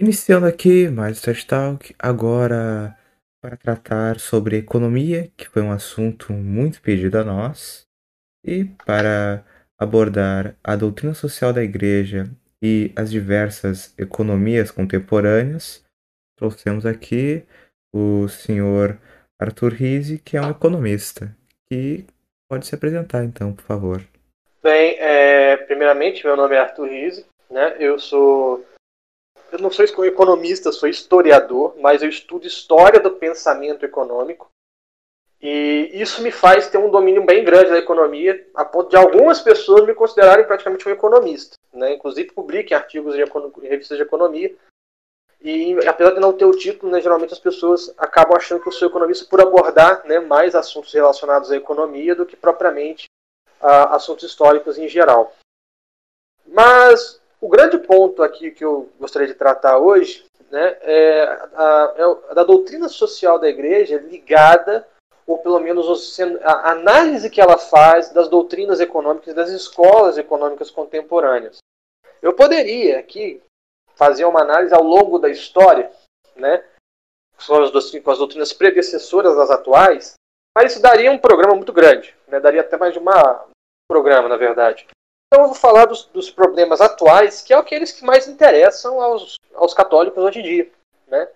Iniciando aqui mais o TED Talk, agora para tratar sobre economia, que foi um assunto muito pedido a nós, e para abordar a doutrina social da Igreja e as diversas economias contemporâneas, trouxemos aqui o senhor Arthur Rizzi, que é um economista, que pode se apresentar então, por favor. Bem, é, primeiramente, meu nome é Arthur Rizzi, né? eu sou eu não sou economista, sou historiador, mas eu estudo história do pensamento econômico. E isso me faz ter um domínio bem grande da economia, a ponto de algumas pessoas me considerarem praticamente um economista. Né? Inclusive, publico artigos em revistas de economia. E apesar de não ter o título, né, geralmente as pessoas acabam achando que eu sou economista por abordar né, mais assuntos relacionados à economia do que propriamente a assuntos históricos em geral. Mas o grande ponto aqui que eu gostaria de tratar hoje né, é, a, é da doutrina social da igreja ligada, ou pelo menos a análise que ela faz das doutrinas econômicas das escolas econômicas contemporâneas. Eu poderia aqui fazer uma análise ao longo da história, né, com as doutrinas predecessoras das atuais, mas isso daria um programa muito grande, né, daria até mais de um programa, na verdade. Então eu vou falar dos, dos, problemas atuais, que é aqueles que mais interessam aos, aos católicos hoje em dia. Né?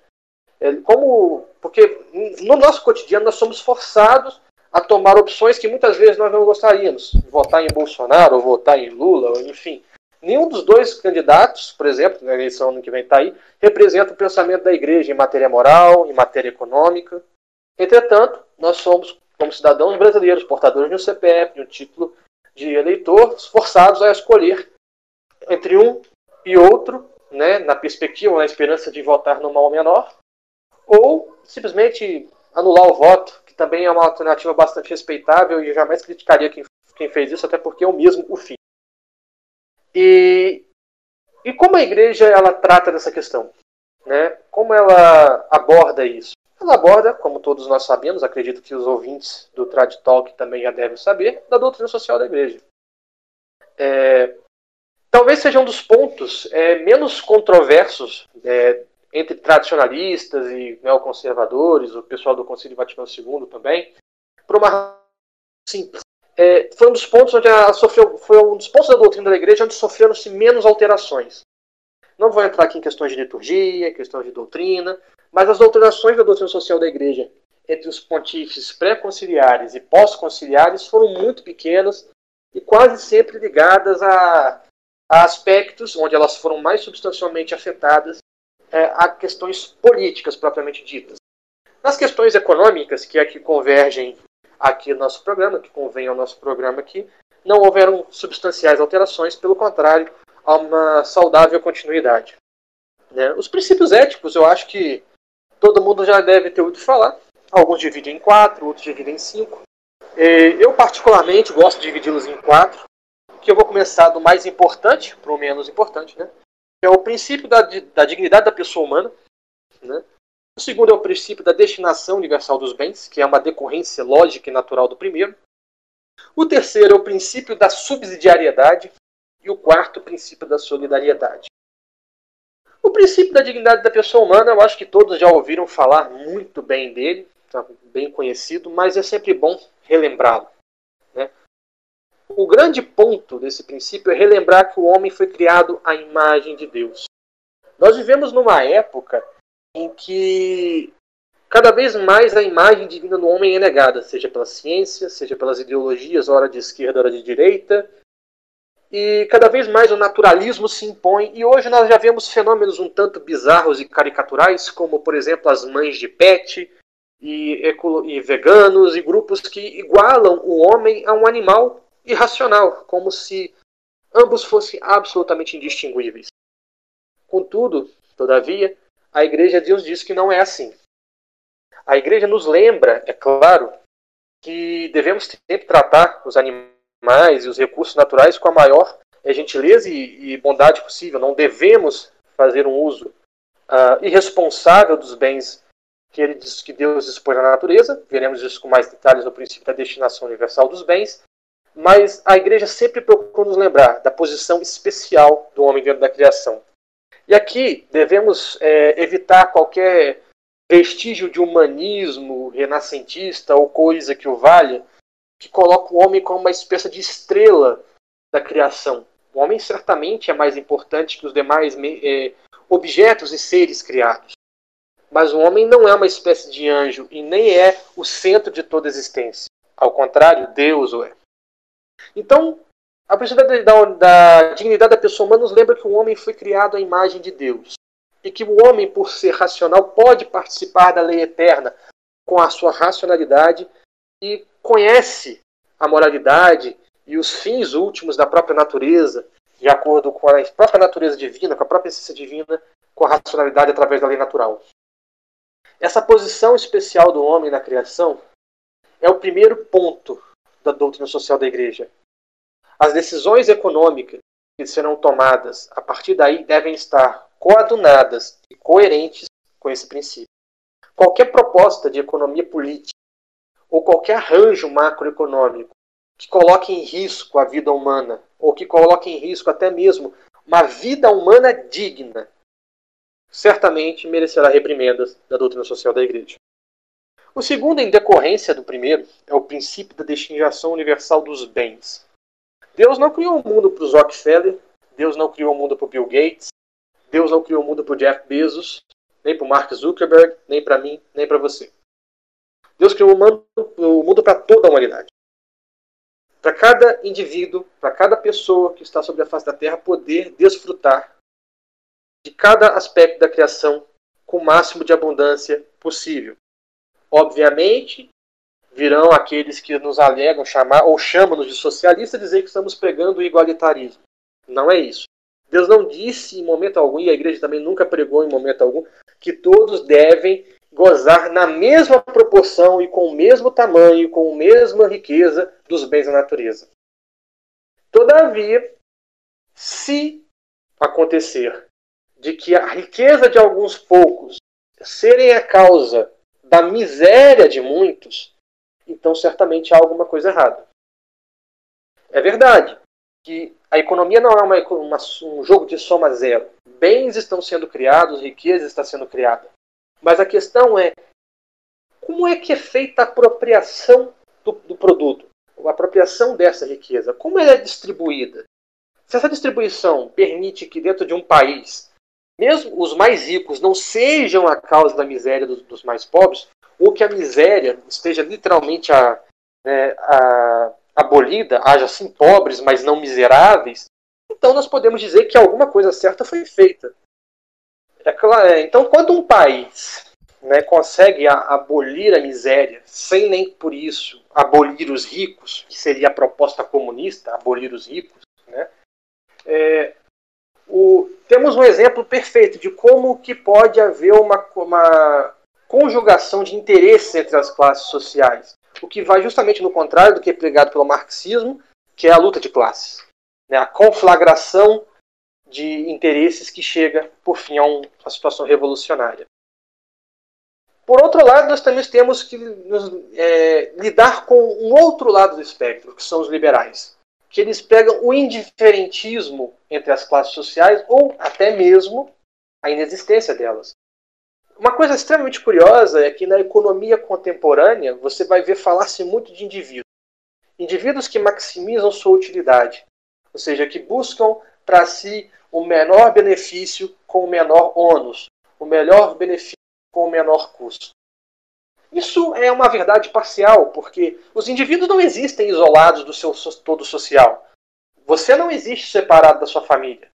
É, como, porque no nosso cotidiano nós somos forçados a tomar opções que muitas vezes nós não gostaríamos. Votar em Bolsonaro ou votar em Lula, ou, enfim. Nenhum dos dois candidatos, por exemplo, na eleição ano que vem está aí, representa o pensamento da igreja em matéria moral, em matéria econômica. Entretanto, nós somos, como cidadãos brasileiros, portadores de um CPF, de um título de eleitor forçados a escolher entre um e outro, né, na perspectiva, na esperança de votar no mal menor, ou simplesmente anular o voto, que também é uma alternativa bastante respeitável e eu jamais criticaria quem, quem fez isso, até porque eu mesmo o fiz. E, e como a igreja ela trata dessa questão? Né? Como ela aborda isso? Ela aborda, como todos nós sabemos, acredito que os ouvintes do Trad Talk também já devem saber, da doutrina social da igreja. É, talvez seja um dos pontos é, menos controversos é, entre tradicionalistas e neoconservadores, o pessoal do Concílio Vaticano II também, por uma simples. É, foi um dos pontos onde sofreu, foi um dos pontos da doutrina da igreja onde sofreram-se menos alterações. Não vou entrar aqui em questões de liturgia, questões de doutrina, mas as doutrinações da doutrina social da Igreja entre os pontífices pré-conciliares e pós-conciliares foram muito pequenas e quase sempre ligadas a, a, aspectos onde elas foram mais substancialmente afetadas é, a questões políticas propriamente ditas. Nas questões econômicas, que é que convergem aqui no nosso programa, que convém ao nosso programa aqui, não houveram substanciais alterações, pelo contrário, há uma saudável continuidade. Né? Os princípios éticos, eu acho que todo mundo já deve ter ouvido falar. Alguns dividem em quatro, outros dividem em cinco. Eu, particularmente, gosto de dividi-los em quatro, que eu vou começar do mais importante para o menos importante, né? é o princípio da, da dignidade da pessoa humana. Né? O segundo é o princípio da destinação universal dos bens, que é uma decorrência lógica e natural do primeiro. O terceiro é o princípio da subsidiariedade. E o quarto, o princípio da solidariedade. O princípio da dignidade da pessoa humana, eu acho que todos já ouviram falar muito bem dele, tá bem conhecido, mas é sempre bom relembrá-lo. Né? O grande ponto desse princípio é relembrar que o homem foi criado à imagem de Deus. Nós vivemos numa época em que cada vez mais a imagem divina do homem é negada, seja pela ciência, seja pelas ideologias, hora de esquerda, hora de direita, e cada vez mais o naturalismo se impõe, e hoje nós já vemos fenômenos um tanto bizarros e caricaturais, como, por exemplo, as mães de pet, e, e veganos, e grupos que igualam o homem a um animal irracional, como se ambos fossem absolutamente indistinguíveis. Contudo, todavia, a Igreja de Deus diz que não é assim. A Igreja nos lembra, é claro, que devemos sempre tratar os animais animais e os recursos naturais com a maior eh, gentileza e, e bondade possível. Não devemos fazer um uso uh, irresponsável dos bens que ele diz que Deus dispõe na natureza. Veremos isso com mais detalhes no princípio da destinação universal dos bens. Mas a igreja sempre procura nos lembrar da posição especial do homem dentro da criação. E aqui devemos é, evitar qualquer vestígio de humanismo renascentista ou coisa que o valha, que coloca o homem como uma espécie de estrela da criação. O homem certamente é mais importante que os demais é, objetos e seres criados. Mas o homem não é uma espécie de anjo e nem é o centro de toda a existência. Ao contrário, Deus o é. Então, a princípio da, da, dignidade da pessoa humana nos lembra que o homem foi criado à imagem de Deus. E que o homem, por ser racional, pode participar da lei eterna com a sua racionalidade e conhece a moralidade e os fins últimos da própria natureza, de acordo com a própria natureza divina, com a própria essência divina, com a racionalidade através da lei natural. Essa posição especial do homem na criação é o primeiro ponto da doutrina social da igreja. As decisões econômicas que serão tomadas a partir daí devem estar coadunadas e coerentes com esse princípio. Qualquer proposta de economia política ou qualquer arranjo macroeconômico que coloque em risco a vida humana ou que coloque em risco até mesmo uma vida humana digna, certamente merecerá reprimendas da doutrina social da Igreja. O segundo, em decorrência do primeiro, é o princípio da destinação universal dos bens. Deus não criou o mundo para os Rockefeller, Deus não criou o mundo para o Bill Gates, Deus não criou o mundo para o Jeff Bezos, nem para o Mark Zuckerberg, nem para mim, nem para você. Deus criou o mundo para toda a humanidade. Para cada indivíduo, para cada pessoa que está sobre a face da Terra poder desfrutar de cada aspecto da criação com o máximo de abundância possível. Obviamente, virão aqueles que nos alegam chamar ou chamam-nos de socialistas dizer que estamos pregando o igualitarismo. Não é isso. Deus não disse em momento algum, e a igreja também nunca pregou em momento algum, que todos devem gozar na mesma proporção e com o mesmo tamanho, com a mesma riqueza dos bens da natureza. Todavia, se acontecer de que a riqueza de alguns poucos serem a causa da miséria de muitos, então certamente há alguma coisa errada. É verdade que a economia não é uma, uma, um jogo de soma zero. Bens estão sendo criados, riqueza está sendo criada. Mas a questão é como é que é feita a apropriação do, do produto, a apropriação dessa riqueza? Como ela é distribuída? Se essa distribuição permite que dentro de um país, mesmo os mais ricos não sejam a causa da miséria dos, dos mais pobres, ou que a miséria esteja literalmente a, né, a, abolida, haja sim pobres, mas não miseráveis, então nós podemos dizer que alguma coisa certa foi feita. É claro, é, então, quando um país né, consegue abolir a miséria, sem nem por isso abolir os ricos, que seria a proposta comunista, abolir os ricos, né, é, o, temos um exemplo perfeito de como que pode haver uma, uma conjugação de interesses entre as classes sociais, o que vai justamente no contrário do que é pregado pelo marxismo, que é a luta de classes, né? a conflagração de interesses que chega, por fim, a uma situação revolucionária. Por outro lado, nós também temos que nos, é, lidar com um outro lado do espectro, que são os liberais, que eles pegam o indiferentismo entre as classes sociais ou até mesmo a inexistência delas. Uma coisa extremamente curiosa é que na economia contemporânea você vai ver falar-se muito de indivíduos. Indivíduos que maximizam sua utilidade, ou seja, que buscam para si o menor benefício com o menor ônus, o melhor benefício com o menor custo. Isso é uma verdade parcial, porque os indivíduos não existem isolados do seu todo social. Você não existe separado da sua família.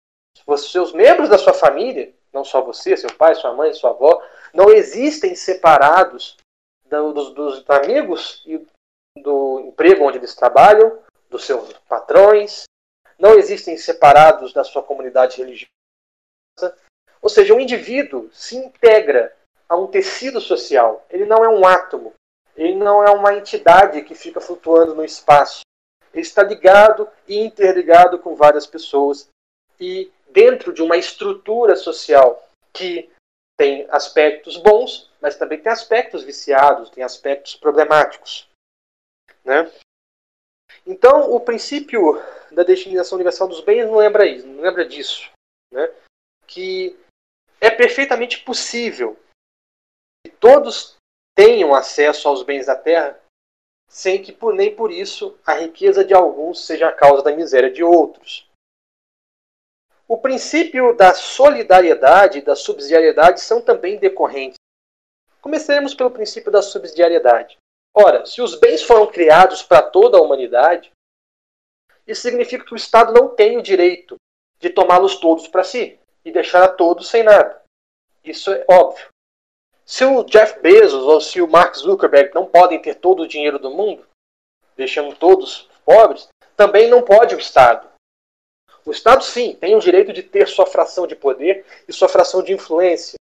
Seus membros da sua família não só você, seu pai, sua mãe, sua avó, não existem separados dos, dos amigos e do emprego onde eles trabalham, dos seus patrões, não existem separados da sua comunidade religiosa. Ou seja, um indivíduo se integra a um tecido social. Ele não é um átomo, ele não é uma entidade que fica flutuando no espaço. Ele está ligado e interligado com várias pessoas e dentro de uma estrutura social que tem aspectos bons, mas também tem aspectos viciados, tem aspectos problemáticos. Né? Então, o princípio da destinação universal dos bens não lembra isso, não lembra disso, né? Que é perfeitamente possível que todos tenham acesso aos bens da terra, sem que por, nem por isso a riqueza de alguns seja a causa da miséria de outros. O princípio da solidariedade e da subsidiariedade são também decorrentes. Começaremos pelo princípio da subsidiariedade. Ora, se os bens foram criados para toda a humanidade, isso significa que o Estado não tem o direito de tomá-los todos para si e deixar a todos sem nada. Isso é óbvio. Se o Jeff Bezos ou se o Mark Zuckerberg não podem ter todo o dinheiro do mundo, deixando todos pobres, também não pode o Estado. O Estado, sim, tem o direito de ter sua fração de poder e sua fração de influência.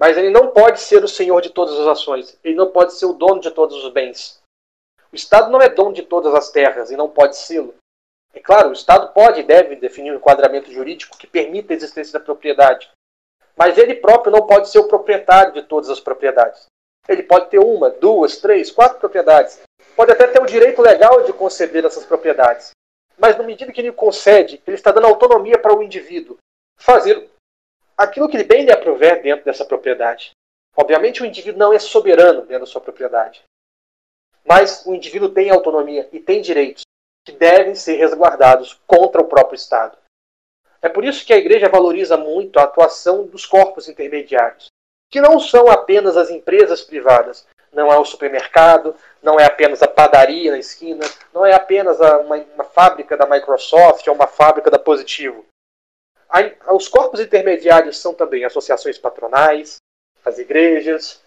Mas ele não pode ser o senhor de todas as ações. Ele não pode ser o dono de todos os bens. O Estado não é dono de todas as terras e não pode sê-lo. É claro, o Estado pode e deve definir um enquadramento jurídico que permita a existência da propriedade. Mas ele próprio não pode ser o proprietário de todas as propriedades. Ele pode ter uma, duas, três, quatro propriedades. Pode até ter o direito legal de conceder essas propriedades. Mas, na medida que ele concede, ele está dando autonomia para o indivíduo fazer aquilo que bem lhe aprover dentro dessa propriedade. Obviamente, o indivíduo não é soberano dentro da sua propriedade. Mas o indivíduo tem autonomia e tem direitos que devem ser resguardados contra o próprio Estado. É por isso que a igreja valoriza muito a atuação dos corpos intermediários, que não são apenas as empresas privadas, não é o supermercado, não é apenas a padaria na esquina, não é apenas uma, uma fábrica da Microsoft ou uma fábrica da Positivo. Os corpos intermediários são também associações patronais, as igrejas,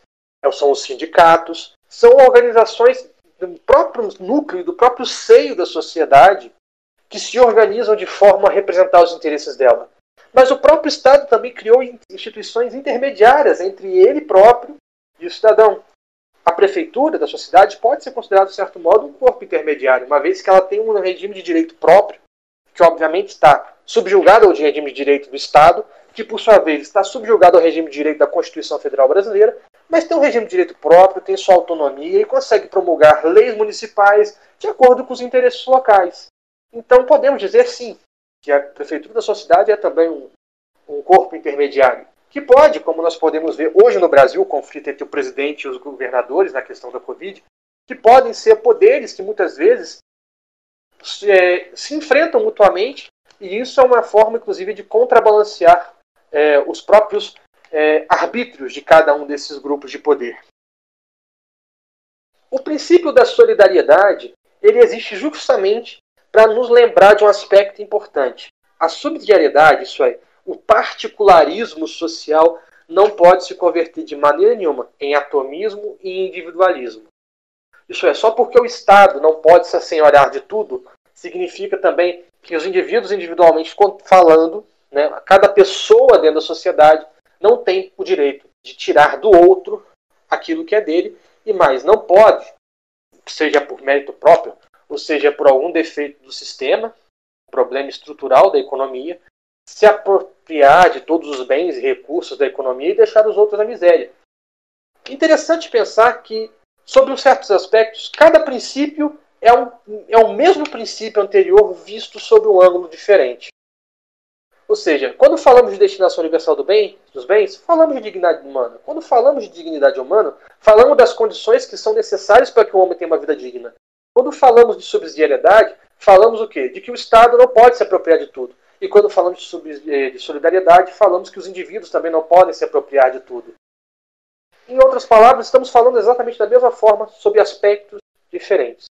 são os sindicatos, são organizações do próprio núcleo, do próprio seio da sociedade, que se organizam de forma a representar os interesses dela. Mas o próprio Estado também criou instituições intermediárias entre ele próprio e o cidadão. A prefeitura da sociedade pode ser considerada, de certo modo, um corpo intermediário, uma vez que ela tem um regime de direito próprio, que obviamente está subjugado ao regime de direito do Estado, que por sua vez está subjugado ao regime de direito da Constituição Federal Brasileira, mas tem um regime de direito próprio, tem sua autonomia e consegue promulgar leis municipais de acordo com os interesses locais. Então podemos dizer sim que a prefeitura da sua cidade é também um, um corpo intermediário que pode, como nós podemos ver hoje no Brasil, o conflito entre o presidente e os governadores na questão da Covid, que podem ser poderes que muitas vezes é, se enfrentam mutuamente e isso é uma forma, inclusive, de contrabalancear é, os próprios é, arbítrios de cada um desses grupos de poder. O princípio da solidariedade ele existe justamente para nos lembrar de um aspecto importante. A subsidiariedade, isso é, o particularismo social, não pode se converter de maneira nenhuma em atomismo e individualismo. Isso é, só porque o Estado não pode se assenhorar de tudo, significa também que os indivíduos individualmente falando, né, cada pessoa dentro da sociedade não tem o direito de tirar do outro aquilo que é dele e mais não pode, seja por mérito próprio, ou seja por algum defeito do sistema, problema estrutural da economia, se apropriar de todos os bens e recursos da economia e deixar os outros na miséria. Interessante pensar que, sobre certos aspectos, cada princípio é, um, é o mesmo princípio anterior visto sob um ângulo diferente. Ou seja, quando falamos de destinação universal do bem, dos bens, falamos de dignidade humana. Quando falamos de dignidade humana, falamos das condições que são necessárias para que o homem tenha uma vida digna. Quando falamos de subsidiariedade, falamos o quê? De que o Estado não pode se apropriar de tudo. E quando falamos de solidariedade, falamos que os indivíduos também não podem se apropriar de tudo. Em outras palavras, estamos falando exatamente da mesma forma sobre aspectos diferentes.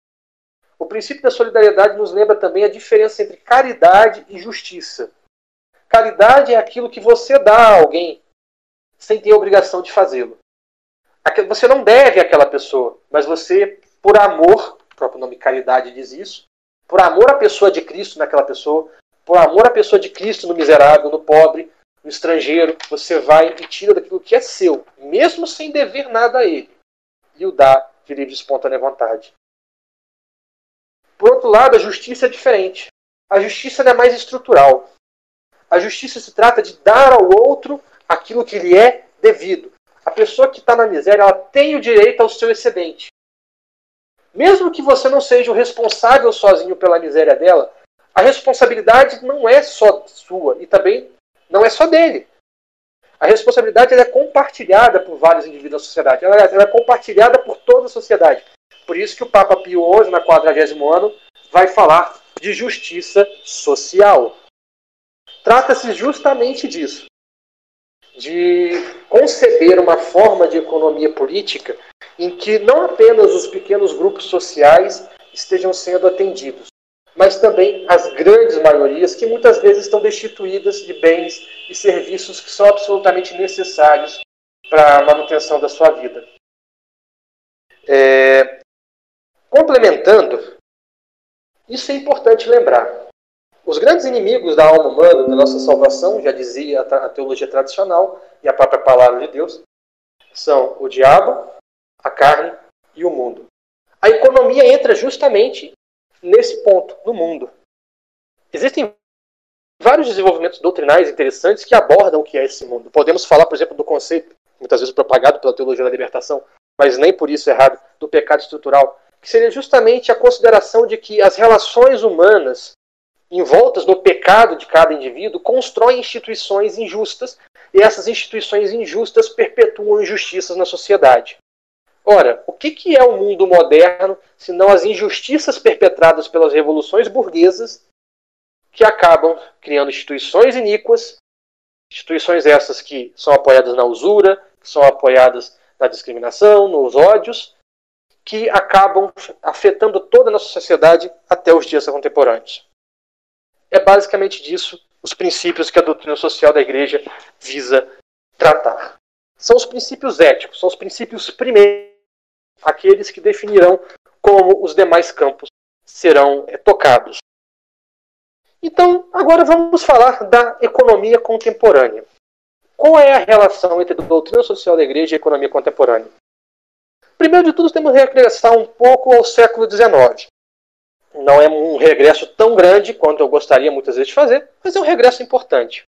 O princípio da solidariedade nos lembra também a diferença entre caridade e justiça. Caridade é aquilo que você dá a alguém sem ter a obrigação de fazê-lo. Você não deve àquela pessoa, mas você, por amor, o próprio nome caridade diz isso, por amor à pessoa de Cristo naquela pessoa, por amor à pessoa de Cristo no miserável, no pobre, no estrangeiro, você vai e tira daquilo que é seu, mesmo sem dever nada a ele, e o dá de livre espontânea vontade. Por outro lado, a justiça é diferente. A justiça é mais estrutural. A justiça se trata de dar ao outro aquilo que lhe é devido. A pessoa que está na miséria, ela tem o direito ao seu excedente. Mesmo que você não seja o responsável sozinho pela miséria dela, a responsabilidade não é só sua e também não é só dele. A responsabilidade é compartilhada por vários indivíduos da sociedade. Ela, é compartilhada por toda a sociedade. Por isso que o Papa Pio XI, na 40 ano, vai falar de justiça social. Trata-se justamente disso. De conceber uma forma de economia política em que não apenas os pequenos grupos sociais estejam sendo atendidos, mas também as grandes maiorias que muitas vezes estão destituídas de bens e serviços que são absolutamente necessários para a manutenção da sua vida. É... Complementando, isso é importante lembrar. Os grandes inimigos da alma humana, da nossa salvação, já dizia a teologia tradicional e a própria palavra de Deus, são o diabo, a carne e o mundo. A economia entra justamente nesse ponto, no mundo. Existem vários desenvolvimentos doutrinais interessantes que abordam o que é esse mundo. Podemos falar, por exemplo, do conceito, muitas vezes propagado pela teologia da libertação, mas nem por isso errado, do pecado estrutural, que seria justamente a consideração de que as relações humanas envoltas no pecado de cada indivíduo constroem instituições injustas e essas instituições injustas perpetuam injustiças na sociedade. Ora, o que, que é o mundo moderno se não as injustiças perpetradas pelas revoluções burguesas que acabam criando instituições iníquas, instituições essas que são apoiadas na usura, que são apoiadas na discriminação, nos ódios, que acabam afetando toda a nossa sociedade até os dias contemporâneos. É basicamente disso os princípios que a doutrina social da igreja visa tratar. São os princípios éticos, são os princípios primeiros, aqueles que definirão como os demais campos serão é, tocados. Então, agora vamos falar da economia contemporânea. Qual é a relação entre a doutrina social da igreja e a economia contemporânea? Primeiro de tudo, temos que regressar um pouco ao século XIX. Não é um regresso tão grande quanto eu gostaria muitas vezes de fazer, mas é um regresso importante.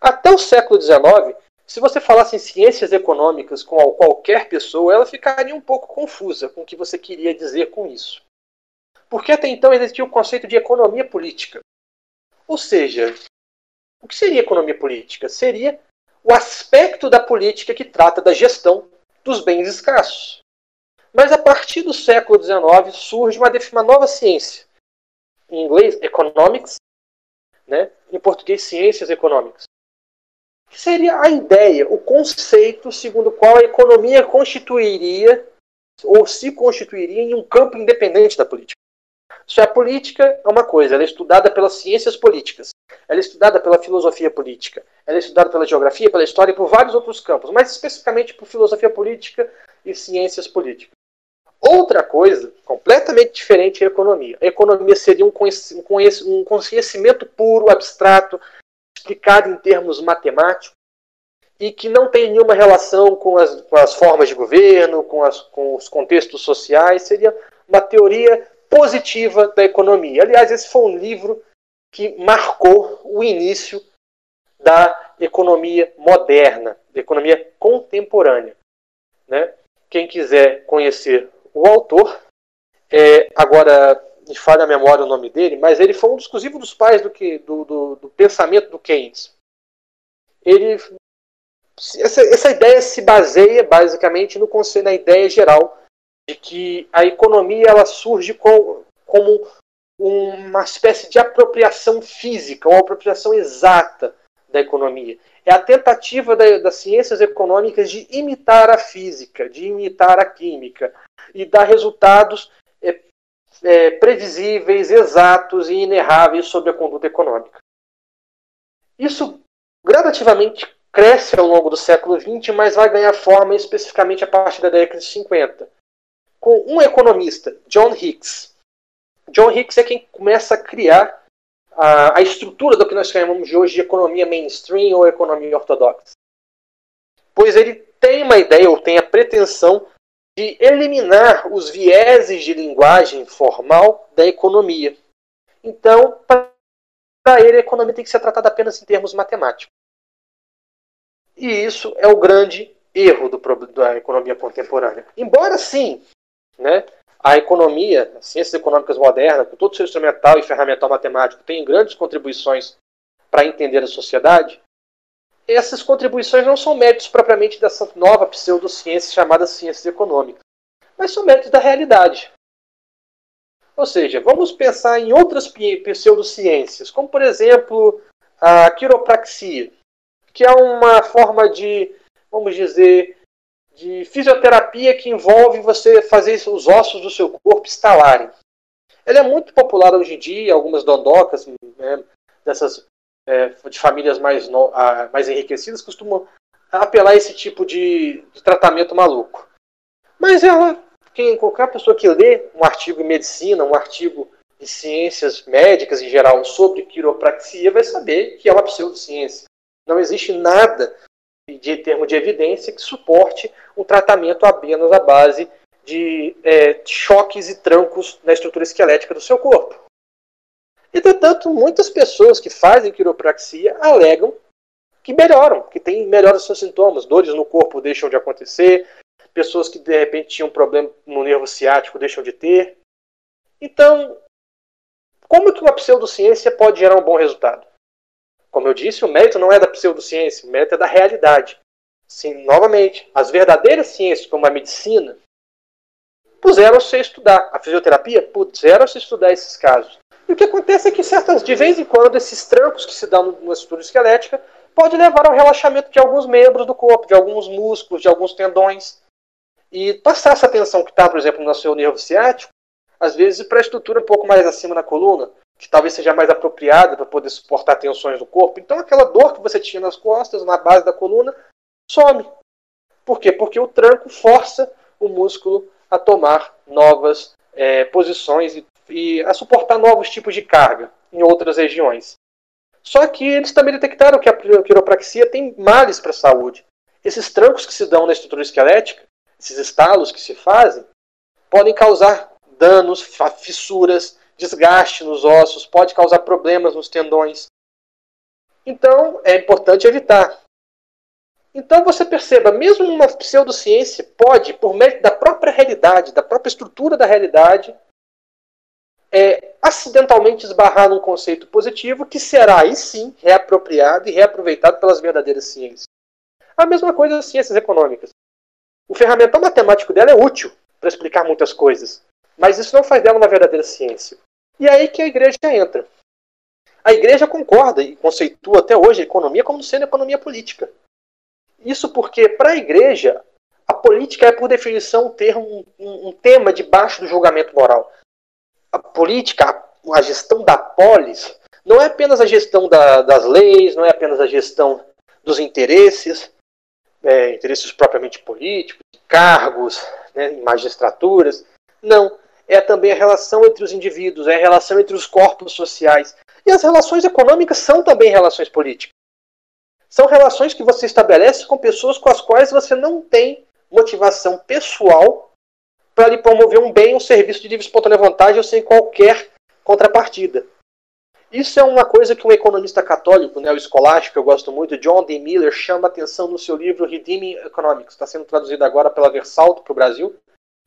Até o século XIX, se você falasse em ciências econômicas com qualquer pessoa, ela ficaria um pouco confusa com o que você queria dizer com isso. Porque até então existia o conceito de economia política. Ou seja, o que seria economia política? Seria o aspecto da política que trata da gestão dos bens escassos. Mas a partir do século XIX surge uma, uma nova ciência. Em inglês, economics, né? em português, ciências econômicas que seria a ideia, o conceito segundo o qual a economia constituiria ou se constituiria em um campo independente da política. Se a política é uma coisa, ela é estudada pelas ciências políticas, ela é estudada pela filosofia política, ela é estudada pela geografia, pela história e por vários outros campos, mas especificamente por filosofia política e ciências políticas. Outra coisa, completamente diferente, é a economia. A economia seria um conhecimento puro, abstrato, explicado em termos matemáticos e que não tem nenhuma relação com as, com as formas de governo, com, as, com os contextos sociais, seria uma teoria positiva da economia. Aliás, esse foi um livro que marcou o início da economia moderna, da economia contemporânea. Né? Quem quiser conhecer o autor, é, agora me falha a memória o nome dele, mas ele foi um exclusivo dos pais do, que, do, do, do pensamento do Keynes. Ele, essa, essa ideia se baseia basicamente no conceito, na ideia geral de que a economia ela surge com, como uma espécie de apropriação física, uma apropriação exata da economia. É a tentativa da, das ciências econômicas de imitar a física, de imitar a química e dar resultados é, é, previsíveis, exatos e inerráveis sobre a conduta econômica. Isso gradativamente cresce ao longo do século XX, mas vai ganhar forma especificamente a partir da década de 50, com um economista, John Hicks. John Hicks é quem começa a criar a, a estrutura do que nós chamamos de hoje de economia mainstream ou economia ortodoxa. Pois ele tem uma ideia ou tem a pretensão de eliminar os vieses de linguagem formal da economia. Então, para ele, a economia tem que ser tratada apenas em termos matemáticos. E isso é o grande erro do, da economia contemporânea. Embora, sim, né, a economia, as ciências econômicas modernas, com todo o seu instrumental e ferramental matemático, tenham grandes contribuições para entender a sociedade, essas contribuições não são méritos propriamente dessa nova pseudociência chamada ciências econômicas, mas são méritos da realidade. Ou seja, vamos pensar em outras pseudociências, como por exemplo a quiropraxia, que é uma forma de, vamos dizer, de fisioterapia que envolve você fazer os ossos do seu corpo estalarem. Ela é muito popular hoje em dia, algumas dondocas né, dessas é, de famílias mais, no, mais enriquecidas costumam apelar a esse tipo de, de tratamento maluco. Mas ela, quem, qualquer pessoa que lê um artigo em medicina, um artigo em ciências médicas em geral sobre quiropraxia, vai saber que é uma pseudociência. Não existe nada de termo de evidência que suporte um tratamento apenas à base de é, choques e trancos na estrutura esquelética do seu corpo. Entretanto, muitas pessoas que fazem quiropraxia alegam que melhoram, que têm melhoram seus sintomas, dores no corpo deixam de acontecer, pessoas que de repente tinham problema no nervo ciático deixam de ter. Então, como que uma pseudociência pode gerar um bom resultado? Como eu disse, o mérito não é da pseudociência, o mérito é da realidade. Sim, novamente, as verdadeiras ciências, como a medicina, puseram-se a estudar. A fisioterapia puseram-se a estudar esses casos. E o que acontece é que, certas, de vez em quando, esses trancos que se dão numa estrutura esquelética pode levar ao relaxamento de alguns membros do corpo, de alguns músculos, de alguns tendões. E passar essa tensão que está, por exemplo, no seu nervo ciático, às vezes para a estrutura um pouco mais acima na coluna, que talvez seja mais apropriada para poder suportar tensões do corpo. Então aquela dor que você tinha nas costas, na base da coluna, some. Por quê? Porque o tranco força o músculo a tomar novas é, posições e, e a suportar novos tipos de carga em outras regiões. Só que eles também detectaram que a quiropraxia tem males para a saúde. Esses trancos que se dão na estrutura esquelética, esses estalos que se fazem, podem causar danos, fissuras, desgaste nos ossos, pode causar problemas nos tendões. Então, é importante evitar. Então você perceba, mesmo uma pseudociência pode, por mérito da própria realidade, da própria estrutura da realidade, é, acidentalmente esbarrar num conceito positivo que será aí sim reapropriado e reaproveitado pelas verdadeiras ciências. A mesma coisa das ciências econômicas. O ferramental matemático dela é útil para explicar muitas coisas, mas isso não faz dela uma verdadeira ciência. E aí que a igreja entra. A igreja concorda e conceitua até hoje a economia como sendo economia política. Isso porque, para a igreja, a política é, por definição, ter um, um, um tema debaixo do julgamento moral. A política, a, a gestão da polis, não é apenas a gestão da, das leis, não é apenas a gestão dos interesses, é, interesses propriamente políticos, cargos, né, magistraturas. Não é também a relação entre os indivíduos, é a relação entre os corpos sociais. E as relações econômicas são também relações políticas. São relações que você estabelece com pessoas com as quais você não tem motivação pessoal para lhe promover um bem, um serviço de livre espontânea vontade ou sem qualquer contrapartida. Isso é uma coisa que um economista católico, né, o escolástico, eu gosto muito, John D. Miller, chama atenção no seu livro Redeeming Economics. Está sendo traduzido agora pela Versalto para o Brasil,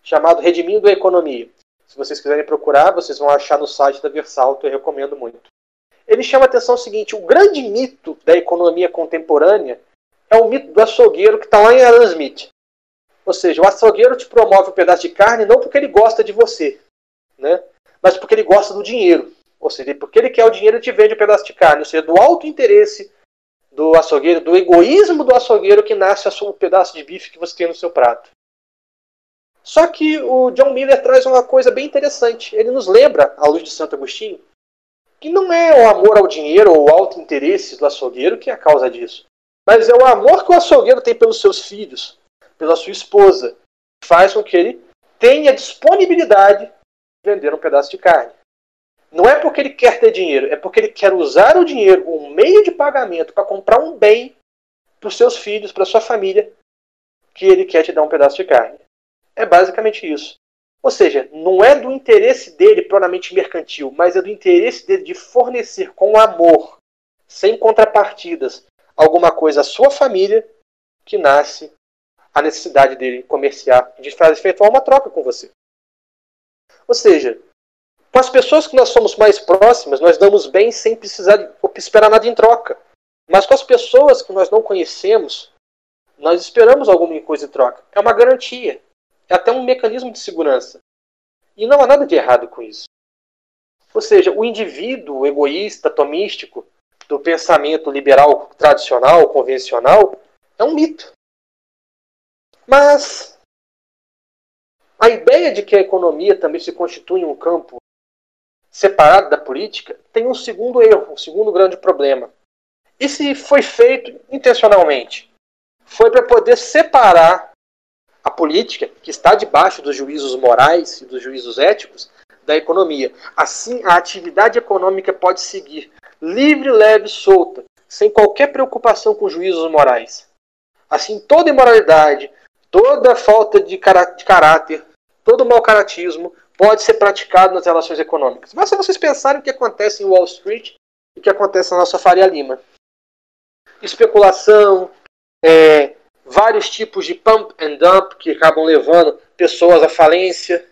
chamado Redimindo a Economia. Se vocês quiserem procurar, vocês vão achar no site da Versalto, eu recomendo muito. Ele chama a atenção o seguinte: o grande mito da economia contemporânea é o mito do açougueiro que está lá em Adam Smith. Ou seja, o açougueiro te promove um pedaço de carne não porque ele gosta de você, né? mas porque ele gosta do dinheiro. Ou seja, porque ele quer o dinheiro, ele te vende um pedaço de carne. Ou seja, do alto interesse do açougueiro, do egoísmo do açougueiro que nasce o pedaço de bife que você tem no seu prato. Só que o John Miller traz uma coisa bem interessante. Ele nos lembra, à luz de Santo Agostinho, que não é o amor ao dinheiro ou o alto interesse do açougueiro que é a causa disso, mas é o amor que o açougueiro tem pelos seus filhos, pela sua esposa, que faz com que ele tenha disponibilidade de vender um pedaço de carne. Não é porque ele quer ter dinheiro, é porque ele quer usar o dinheiro, um meio de pagamento, para comprar um bem para os seus filhos, para sua família, que ele quer te dar um pedaço de carne. É basicamente isso. Ou seja, não é do interesse dele puramente mercantil, mas é do interesse dele de fornecer com amor, sem contrapartidas, alguma coisa à sua família que nasce a necessidade dele comerciar, de fazer efetuar uma troca com você. Ou seja, com as pessoas que nós somos mais próximas, nós damos bem sem precisar esperar nada em troca. Mas com as pessoas que nós não conhecemos, nós esperamos alguma coisa em troca. É uma garantia. É até um mecanismo de segurança. E não há nada de errado com isso. Ou seja, o indivíduo egoísta, tomístico, do pensamento liberal tradicional, convencional, é um mito. Mas a ideia de que a economia também se constitui em um campo separado da política tem um segundo erro, um segundo grande problema. Se foi feito intencionalmente? Foi para poder separar política, que está debaixo dos juízos morais e dos juízos éticos, da economia. Assim, a atividade econômica pode seguir livre, leve, solta, sem qualquer preocupação com juízos morais. Assim, toda imoralidade, toda falta de, de caráter, todo mau caratismo pode ser praticado nas relações econômicas. Mas se vocês pensarem o que acontece em Wall Street e o que acontece na nossa Faria Lima. Especulação, é, vários tipos de pump and dump que acabam levando pessoas à falência.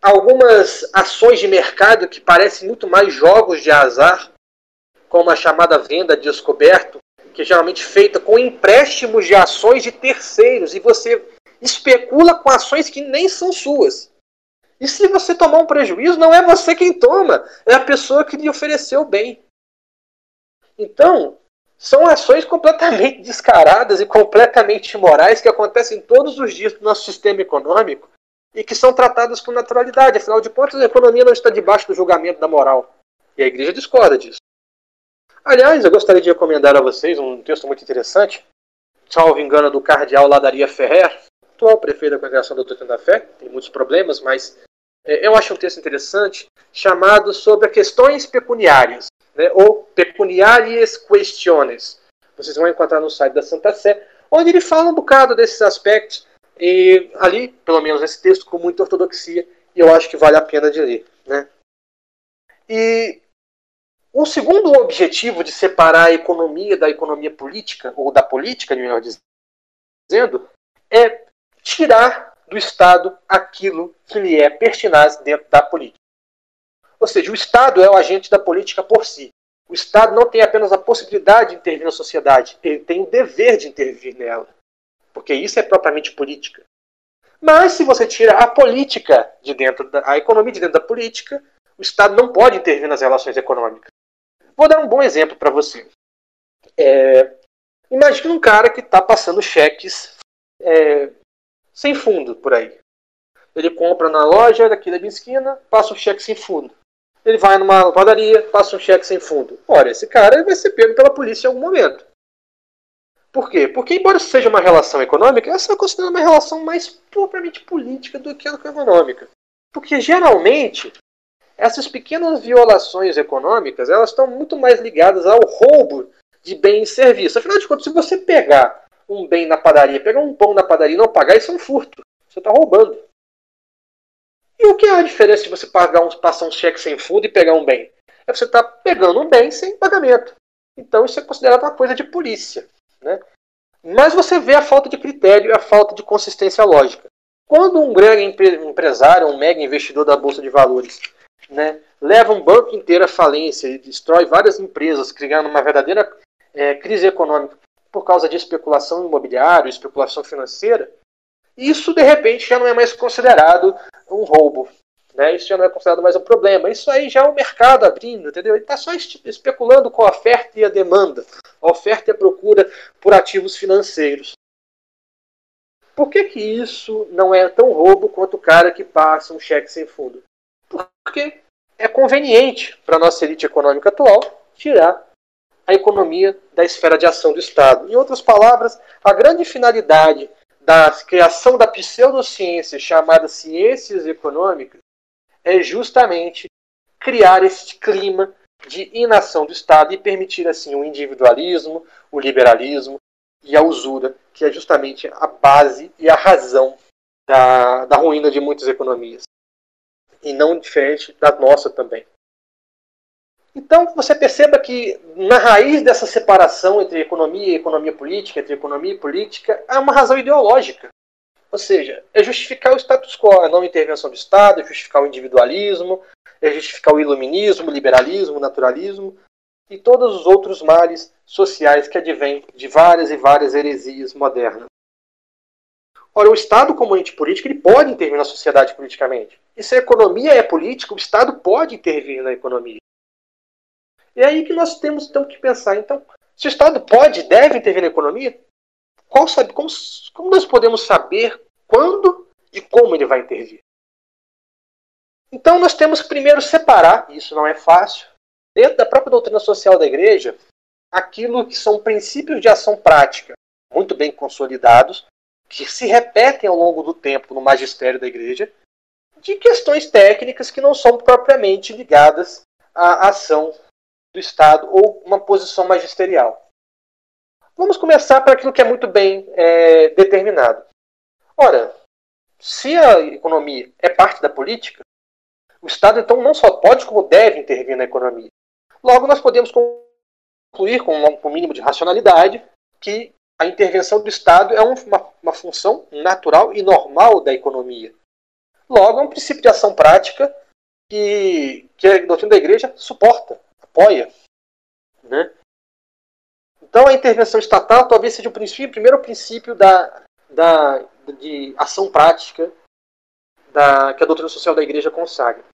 Algumas ações de mercado que parecem muito mais jogos de azar, como a chamada venda descoberto, que é geralmente feita com empréstimos de ações de terceiros e você especula com ações que nem são suas. E se você tomar um prejuízo, não é você quem toma, é a pessoa que lhe ofereceu o bem. Então, são ações completamente descaradas e completamente imorais que acontecem todos os dias no nosso sistema econômico e que são tratadas com naturalidade. Afinal de contas, a economia não está debaixo do julgamento da moral. E a igreja discorda disso. Aliás, eu gostaria de recomendar a vocês um texto muito interessante, salvo engano, do cardeal Ladaria Ferrer, atual prefeito da Congregação da Doutrina da Fé, tem muitos problemas, mas é, eu acho um texto interessante, chamado sobre questões pecuniárias né, ou Pecuniarias Questiones. Vocês vão encontrar no site da Santa Sé, onde ele fala um bocado desses aspectos, e ali, pelo menos esse texto, com muita ortodoxia, e eu acho que vale a pena de ler. Né? E o segundo objetivo de separar a economia da economia política, ou da política, melhor dizendo, é tirar do Estado aquilo que lhe é pertinaz dentro da política. Ou seja, o Estado é o agente da política por si. O Estado não tem apenas a possibilidade de intervir na sociedade, ele tem o dever de intervir nela. Porque isso é propriamente política. Mas se você tira a política de dentro da a economia de dentro da política, o Estado não pode intervir nas relações econômicas. Vou dar um bom exemplo para você. É, imagine um cara que está passando cheques é, sem fundo por aí. Ele compra na loja daqui da minha esquina, passa um cheque sem fundo ele vai numa padaria, passa um cheque sem fundo. Ora, esse cara vai ser pego pela polícia em algum momento. Por quê? Porque, embora seja uma relação econômica, essa é considerada uma relação mais propriamente política do que econômica. Porque, geralmente, essas pequenas violações econômicas elas estão muito mais ligadas ao roubo de bens e serviços. Afinal de contas, se você pegar um bem na padaria, pegar um pão na padaria e não pagar, isso é um furto. Você está roubando. E o que é a diferença de você pagar um, passar um cheque sem fundo e pegar um bem? É você estar tá pegando um bem sem pagamento. Então isso é considerado uma coisa de polícia. Né? Mas você vê a falta de critério e a falta de consistência lógica. Quando um grande empresário, um mega investidor da Bolsa de Valores, né, leva um banco inteiro à falência e destrói várias empresas, criando uma verdadeira é, crise econômica por causa de especulação imobiliária, especulação financeira, isso de repente já não é mais considerado um roubo. Né? Isso já não é considerado mais um problema. Isso aí já é o mercado abrindo, entendeu? Ele está só especulando com a oferta e a demanda, a oferta e a procura por ativos financeiros. Por que, que isso não é tão roubo quanto o cara que passa um cheque sem fundo? Porque é conveniente para a nossa elite econômica atual tirar a economia da esfera de ação do Estado. Em outras palavras, a grande finalidade da criação da pseudociência chamada ciências econômicas é justamente criar este clima de inação do Estado e permitir assim o individualismo, o liberalismo e a usura, que é justamente a base e a razão da, da ruína de muitas economias. E não diferente da nossa também. Então, você perceba que na raiz dessa separação entre economia e economia política, entre economia e política, há uma razão ideológica. Ou seja, é justificar o status quo, a não intervenção do Estado, é justificar o individualismo, é justificar o iluminismo, o liberalismo, o naturalismo. e todos os outros males sociais que advêm de várias e várias heresias modernas. Ora, o Estado, como ente político, ele pode intervir na sociedade politicamente. E se a economia é política, o Estado pode intervir na economia. E é aí que nós temos, temos que pensar. Então, se o Estado pode, deve intervir na economia, qual sabe, como, como nós podemos saber quando e como ele vai intervir? Então, nós temos que primeiro separar, e isso não é fácil, dentro da própria doutrina social da igreja, aquilo que são princípios de ação prática muito bem consolidados, que se repetem ao longo do tempo no magistério da igreja, de questões técnicas que não são propriamente ligadas à ação do Estado ou uma posição magisterial. Vamos começar para aquilo que é muito bem é, determinado. Ora, se a economia é parte da política, o Estado então não só pode, como deve intervir na economia. Logo, nós podemos concluir com um mínimo de racionalidade que a intervenção do Estado é uma, uma função natural e normal da economia. Logo, é um princípio de ação prática que, que a doutrina da igreja suporta, apoia. Né? Então, a intervenção estatal talvez seja o, princípio, primeiro princípio da, da, de ação prática da, que a doutrina social da igreja consagra.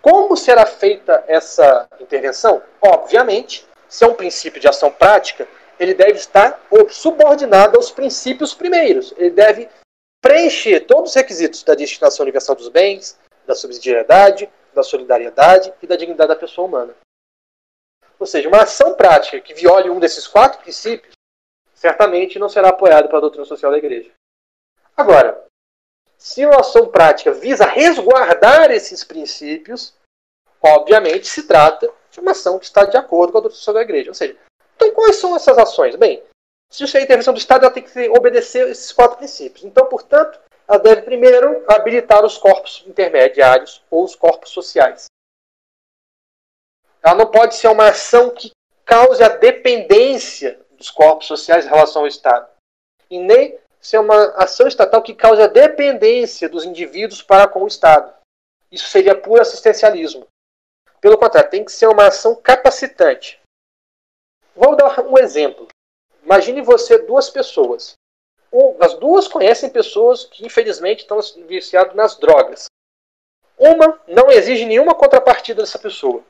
Como será feita essa intervenção? Obviamente, se é um princípio de ação prática, ele deve estar subordinado aos princípios primeiros. Ele deve preencher todos os requisitos da destinação universal dos bens, da subsidiariedade, da solidariedade e da dignidade da pessoa humana. Ou seja, uma ação prática que viole um desses quatro princípios certamente não será apoiada pela doutrina social da igreja. Agora, se uma ação prática visa resguardar esses princípios, obviamente se trata de uma ação que está de acordo com a doutrina social da igreja. Ou seja, então quais são essas ações? Bem, se isso é intervenção do Estado, ela tem que obedecer esses quatro princípios. Então, portanto, ela deve primeiro habilitar os corpos intermediários ou os corpos sociais. Ela não pode ser uma ação que cause a dependência dos corpos sociais em relação ao Estado. E nem ser uma ação estatal que cause a dependência dos indivíduos para com o Estado. Isso seria puro assistencialismo. Pelo contrário, tem que ser uma ação capacitante. Vou dar um exemplo. Imagine você duas pessoas. as duas conhecem pessoas que infelizmente estão viciadas nas drogas. Uma não exige nenhuma contrapartida dessa pessoa.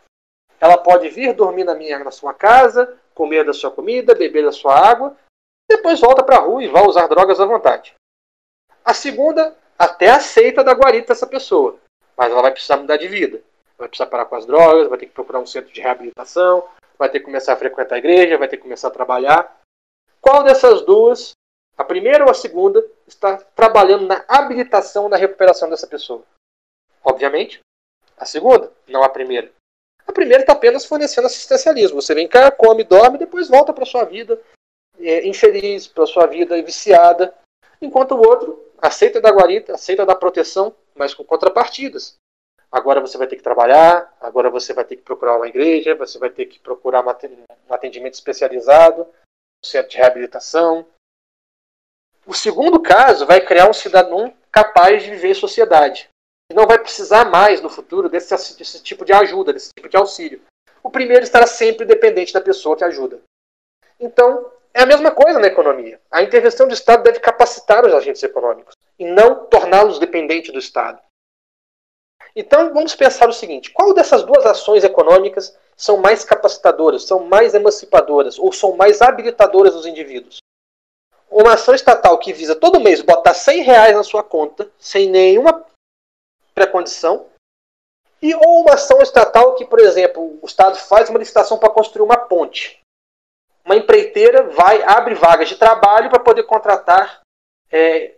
Ela pode vir dormir na, minha, na sua casa, comer da sua comida, beber da sua água, depois volta para a rua e vai usar drogas à vontade. A segunda até aceita da guarita essa pessoa, mas ela vai precisar mudar de vida. Vai precisar parar com as drogas, vai ter que procurar um centro de reabilitação, vai ter que começar a frequentar a igreja, vai ter que começar a trabalhar. Qual dessas duas, a primeira ou a segunda, está trabalhando na habilitação, na recuperação dessa pessoa? Obviamente, a segunda, não a primeira. A primeira está apenas fornecendo assistencialismo. Você vem cá, come, dorme, depois volta para sua vida é, infeliz, para sua vida viciada. Enquanto o outro aceita da guarita, aceita da proteção, mas com contrapartidas. Agora você vai ter que trabalhar, agora você vai ter que procurar uma igreja, você vai ter que procurar um atendimento especializado, um centro de reabilitação. O segundo caso vai criar um cidadão capaz de viver em sociedade não vai precisar mais no futuro desse, desse tipo de ajuda, desse tipo de auxílio. O primeiro estará sempre dependente da pessoa que ajuda. Então, é a mesma coisa na economia. A intervenção do Estado deve capacitar os agentes econômicos e não torná-los dependentes do Estado. Então, vamos pensar o seguinte: qual dessas duas ações econômicas são mais capacitadoras, são mais emancipadoras ou são mais habilitadoras dos indivíduos? Uma ação estatal que visa todo mês botar 100 reais na sua conta, sem nenhuma pré-condição, e ou uma ação estatal que, por exemplo, o Estado faz uma licitação para construir uma ponte. Uma empreiteira vai, abre vagas de trabalho para poder contratar é,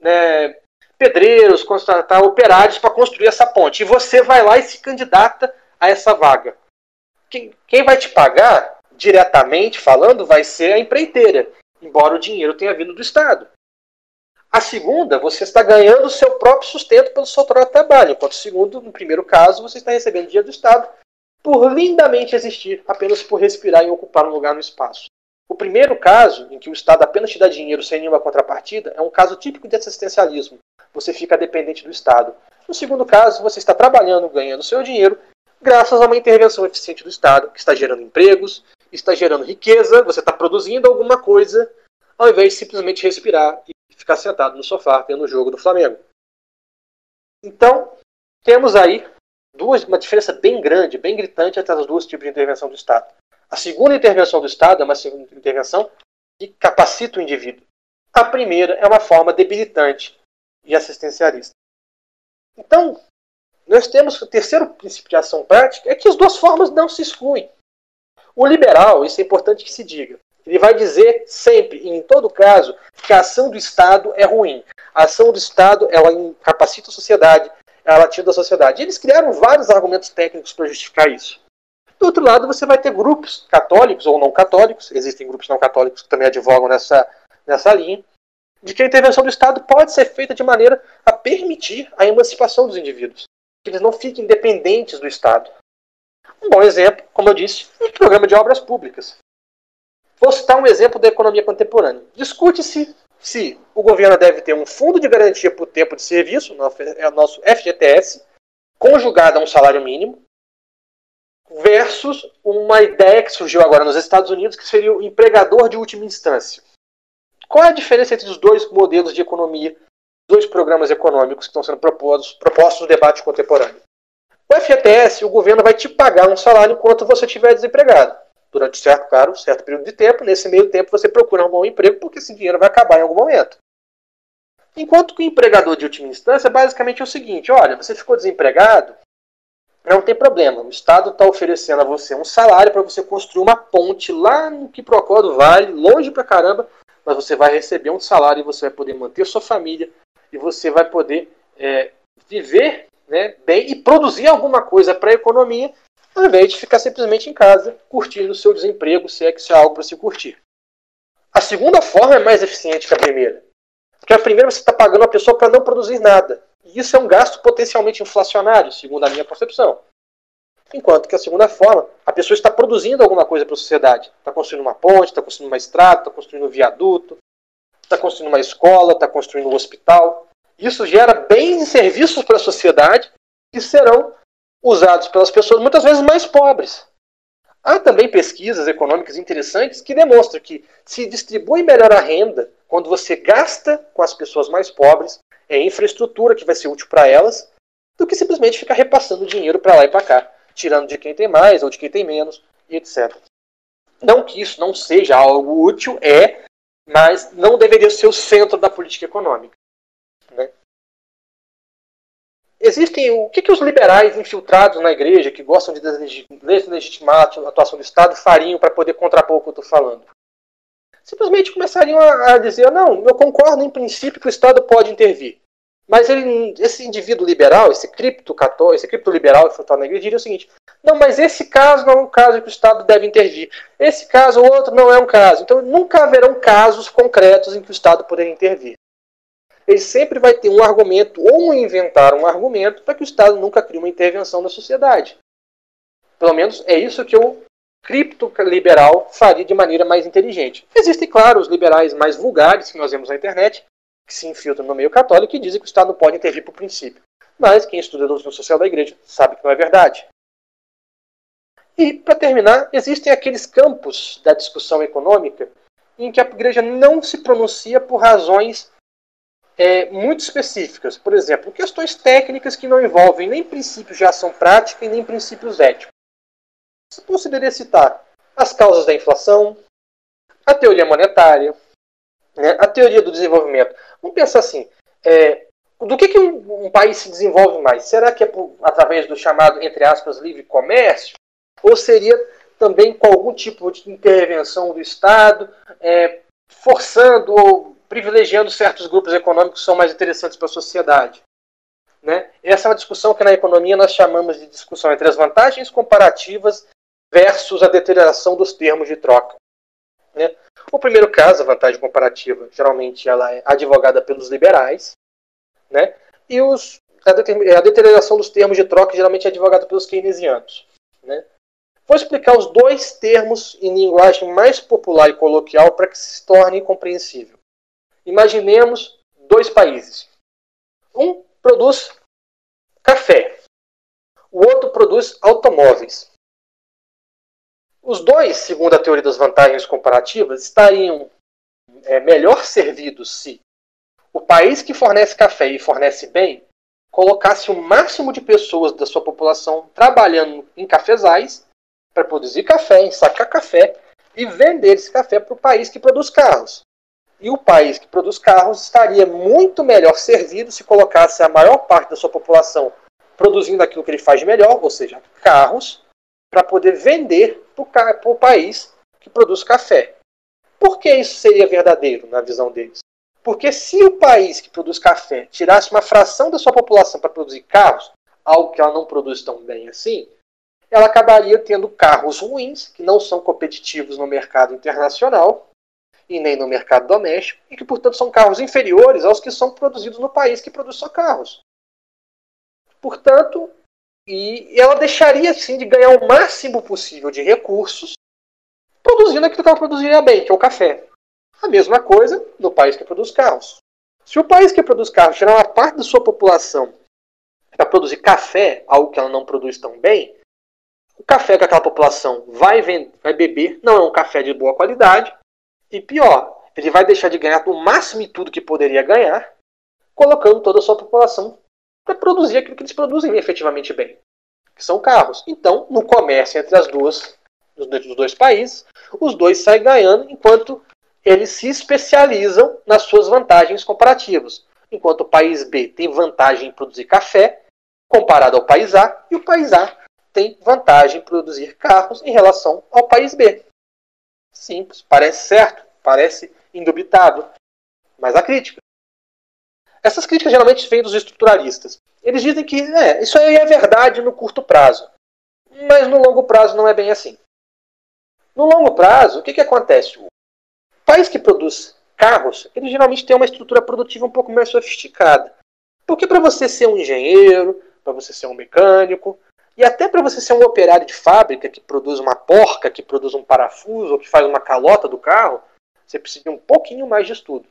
né, pedreiros, contratar operários para construir essa ponte. E você vai lá e se candidata a essa vaga. Quem, quem vai te pagar, diretamente falando, vai ser a empreiteira, embora o dinheiro tenha vindo do Estado. A segunda, você está ganhando o seu próprio sustento pelo seu trabalho, enquanto segundo, no primeiro caso, você está recebendo dinheiro do Estado por lindamente existir, apenas por respirar e ocupar um lugar no espaço. O primeiro caso, em que o Estado apenas te dá dinheiro sem nenhuma contrapartida, é um caso típico de assistencialismo. Você fica dependente do Estado. No segundo caso, você está trabalhando, ganhando seu dinheiro, graças a uma intervenção eficiente do Estado, que está gerando empregos, está gerando riqueza, você está produzindo alguma coisa, ao invés de simplesmente respirar ficar sentado no sofá vendo o jogo do Flamengo. Então, temos aí duas, uma diferença bem grande, bem gritante entre os dois tipos de intervenção do Estado. A segunda intervenção do Estado é uma intervenção que capacita o indivíduo. A primeira é uma forma debilitante e assistencialista. Então, nós temos o terceiro princípio de ação prática é que as duas formas não se excluem. O liberal, isso é importante que se diga, ele vai dizer sempre, em todo caso, que a ação do Estado é ruim. A ação do Estado ela incapacita a sociedade, ela tira da sociedade. Eles criaram vários argumentos técnicos para justificar isso. Do outro lado, você vai ter grupos católicos ou não católicos, existem grupos não católicos que também advogam nessa, nessa linha, de que a intervenção do Estado pode ser feita de maneira a permitir a emancipação dos indivíduos, que eles não fiquem dependentes do Estado. Um bom exemplo, como eu disse, é o programa de obras públicas. Vou citar um exemplo da economia contemporânea. Discute-se se o governo deve ter um fundo de garantia por tempo de serviço, é o nosso FGTS, conjugado a um salário mínimo, versus uma ideia que surgiu agora nos Estados Unidos, que seria o empregador de última instância. Qual é a diferença entre os dois modelos de economia, dois programas econômicos que estão sendo propostos, propostos no debate contemporâneo? O FGTS, o governo vai te pagar um salário enquanto você estiver desempregado. Durante certo, claro, certo período de tempo, nesse meio tempo você procura um bom emprego, porque esse dinheiro vai acabar em algum momento. Enquanto que o empregador de última instância basicamente é o seguinte: olha, você ficou desempregado, não tem problema. O Estado está oferecendo a você um salário para você construir uma ponte lá no Quiprocó do Vale, longe pra caramba, mas você vai receber um salário e você vai poder manter sua família e você vai poder é, viver né, bem e produzir alguma coisa para a economia, ao invés de ficar simplesmente em casa curtindo o seu desemprego, se é que isso é algo para se curtir. A segunda forma é mais eficiente que a primeira. Porque a primeira você está pagando a pessoa para não produzir nada. E isso é um gasto potencialmente inflacionário, segundo a minha concepção. Enquanto que a segunda forma, a pessoa está produzindo alguma coisa para a sociedade. Está construindo uma ponte, está construindo uma estrada, está construindo um viaduto, está construindo uma escola, está construindo um hospital. Isso gera bens e serviços para a sociedade que serão usados pelas pessoas muitas vezes mais pobres. Há também pesquisas econômicas interessantes que demonstram que se distribui melhor a renda quando você gasta com as pessoas mais pobres é infraestrutura que vai ser útil para elas, do que simplesmente ficar repassando dinheiro para lá e para cá, tirando de quem tem mais ou de quem tem menos, e etc. Não que isso não seja algo útil, é, mas não deveria ser o centro da política econômica. Existem o que, que os liberais infiltrados na igreja, que gostam de deslegitimar a atuação do Estado, fariam para poder contrapor o que eu estou falando? simplesmente começariam a, a, dizer: não, eu concordo em princípio que o Estado pode intervir. Mas ele, esse indivíduo liberal, esse cripto católico, esse cripto liberal foi na igreja, diria o seguinte: não, mas esse caso não é um caso que o Estado deve intervir. Esse caso ou outro não é um caso. Então nunca haverão casos concretos em que o Estado poderia intervir. Ele sempre vai ter um argumento ou inventar um argumento para que o Estado nunca crie uma intervenção na sociedade. Pelo menos é isso que eu cripto-liberal faria de maneira mais inteligente. Existem, claro, os liberais mais vulgares que nós vemos na internet, que se infiltram no meio católico e dizem que o Estado não pode intervir por princípio. Mas quem estuda a doutrina social da igreja sabe que não é verdade. E, para terminar, existem aqueles campos da discussão econômica em que a igreja não se pronuncia por razões é, muito específicas. Por exemplo, questões técnicas que não envolvem nem princípios de ação prática e nem princípios éticos. Você poderia citar as causas da inflação, a teoria monetária, né, a teoria do desenvolvimento. Vamos pensar assim: é, do que, que um, um, país se desenvolve mais? Será que é por, através do chamado, entre aspas, livre comércio? Ou seria também com algum tipo de intervenção do Estado, é, forçando ou privilegiando certos grupos econômicos que são mais interessantes para a sociedade? Né? Essa é uma discussão que na economia nós chamamos de discussão entre as vantagens comparativas versus a deterioração dos termos de troca. Né? O primeiro caso, a vantagem comparativa, geralmente ela é advogada pelos liberais, né? e os, a, deterioração dos termos de troca geralmente é advogada pelos keynesianos. Né? Vou explicar os dois termos em linguagem mais popular e coloquial para que se torne compreensível. Imaginemos dois países. Um produz café, o outro produz automóveis. Os dois, segundo a teoria das vantagens comparativas, estariam é, melhor servidos se o país que fornece café e fornece bem colocasse o máximo de pessoas da sua população trabalhando em cafezais para produzir café, ensacar café e vender esse café para o país que produz carros. E o país que produz carros estaria muito melhor servido se colocasse a maior parte da sua população produzindo aquilo que ele faz de melhor, ou seja, carros, para poder vender para o país que produz café. Por que isso seria verdadeiro na visão deles? Porque se o país que produz café tirasse uma fração da sua população para produzir carros, algo que ela não produz tão bem assim, ela acabaria tendo carros ruins, que não são competitivos no mercado internacional e nem no mercado doméstico, e que, portanto, são carros inferiores aos que são produzidos no país que produz só carros. Portanto, e ela deixaria, sim, de ganhar o máximo possível de recursos produzindo aquilo que ela produziria bem, que é o café. A mesma coisa no país que produz carros. Se o país que produz carros tirar uma parte da sua população para produzir café, algo que ela não produz tão bem, o café que aquela população vai, vender, vai beber não é um café de boa qualidade. E pior, ele vai deixar de ganhar o máximo tudo que poderia ganhar, colocando toda a sua população para produzir aquilo que eles produzem efetivamente bem, que são carros. Então, no comércio entre as duas, os dois países, os dois saem ganhando, enquanto eles se especializam nas suas vantagens comparativas. Enquanto o país B tem vantagem em produzir café, comparado ao país A, e o país A tem vantagem em produzir carros em relação ao país B. Simples, parece certo, parece indubitável. Mas a crítica. Essas críticas geralmente vêm dos estruturalistas. Eles dizem que é, isso aí é verdade no curto prazo. Mas no longo prazo não é bem assim. No longo prazo, o que, que acontece? O país que produz carros, ele geralmente tem uma estrutura produtiva um pouco mais sofisticada. Porque para você ser um engenheiro, para você ser um mecânico, e até para você ser um operário de fábrica que produz uma porca, que produz um parafuso, ou que faz uma calota do carro, você precisa de um pouquinho mais de estudo.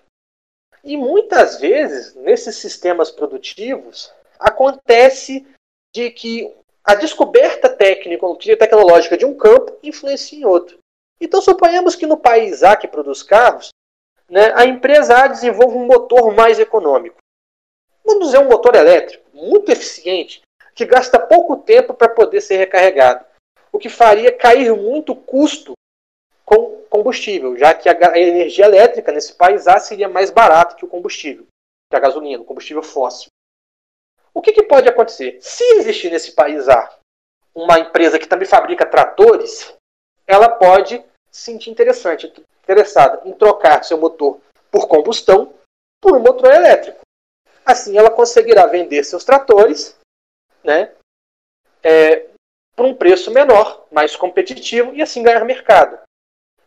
E muitas vezes, nesses sistemas produtivos, acontece de que a descoberta técnica ou tecnológica de um campo influencia em outro. Então, suponhamos que no país A que produz carros, né, a empresa A desenvolve um motor mais econômico. Vamos dizer um motor elétrico, muito eficiente, que gasta pouco tempo para poder ser recarregado, o que faria cair muito o custo com combustível, já que a energia elétrica nesse país A seria mais barata que o combustível, que a gasolina, o combustível fóssil. O que, que pode acontecer? Se existir nesse país A uma empresa que também fabrica tratores, ela pode se sentir interessante, interessada em trocar seu motor por combustão por um motor elétrico. Assim, ela conseguirá vender seus tratores né, é, por um preço menor, mais competitivo e assim ganhar mercado.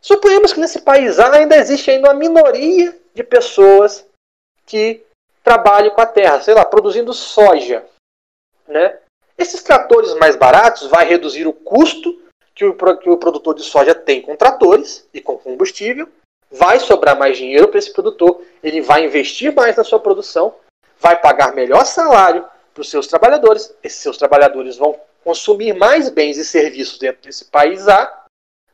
Suponhamos que nesse país ainda existe ainda uma minoria de pessoas que trabalham com a terra, sei lá, produzindo soja. Né? Esses tratores mais baratos vai reduzir o custo que o, que o produtor de soja tem com tratores e com combustível, vai sobrar mais dinheiro para esse produtor, ele vai investir mais na sua produção, vai pagar melhor salário, para os seus trabalhadores. Esses seus trabalhadores vão consumir mais bens e serviços dentro desse país A,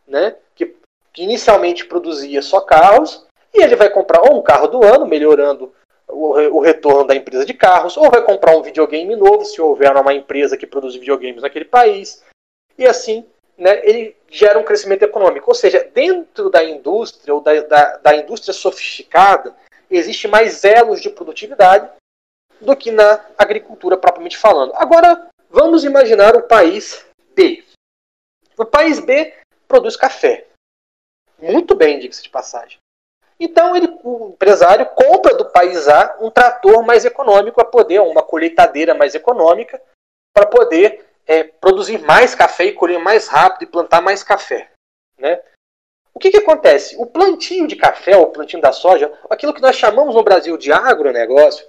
né, que, que inicialmente produzia só carros, e ele vai comprar ou um carro do ano, melhorando o, o, retorno da empresa de carros, ou vai comprar um videogame novo, se houver uma empresa que produz videogames naquele país. E assim, né, ele gera um crescimento econômico. Ou seja, dentro da indústria, ou da, da, da indústria sofisticada, existe mais elos de produtividade do que na agricultura propriamente falando. Agora, vamos imaginar o país B. O país B produz café. Muito bem, diga-se de passagem. Então, ele, o empresário compra do país A um trator mais econômico para poder, uma colheitadeira mais econômica, para poder é, produzir mais café e colher mais rápido e plantar mais café. Né? O que, que acontece? O plantio de café, o plantio da soja, aquilo que nós chamamos no Brasil de agronegócio,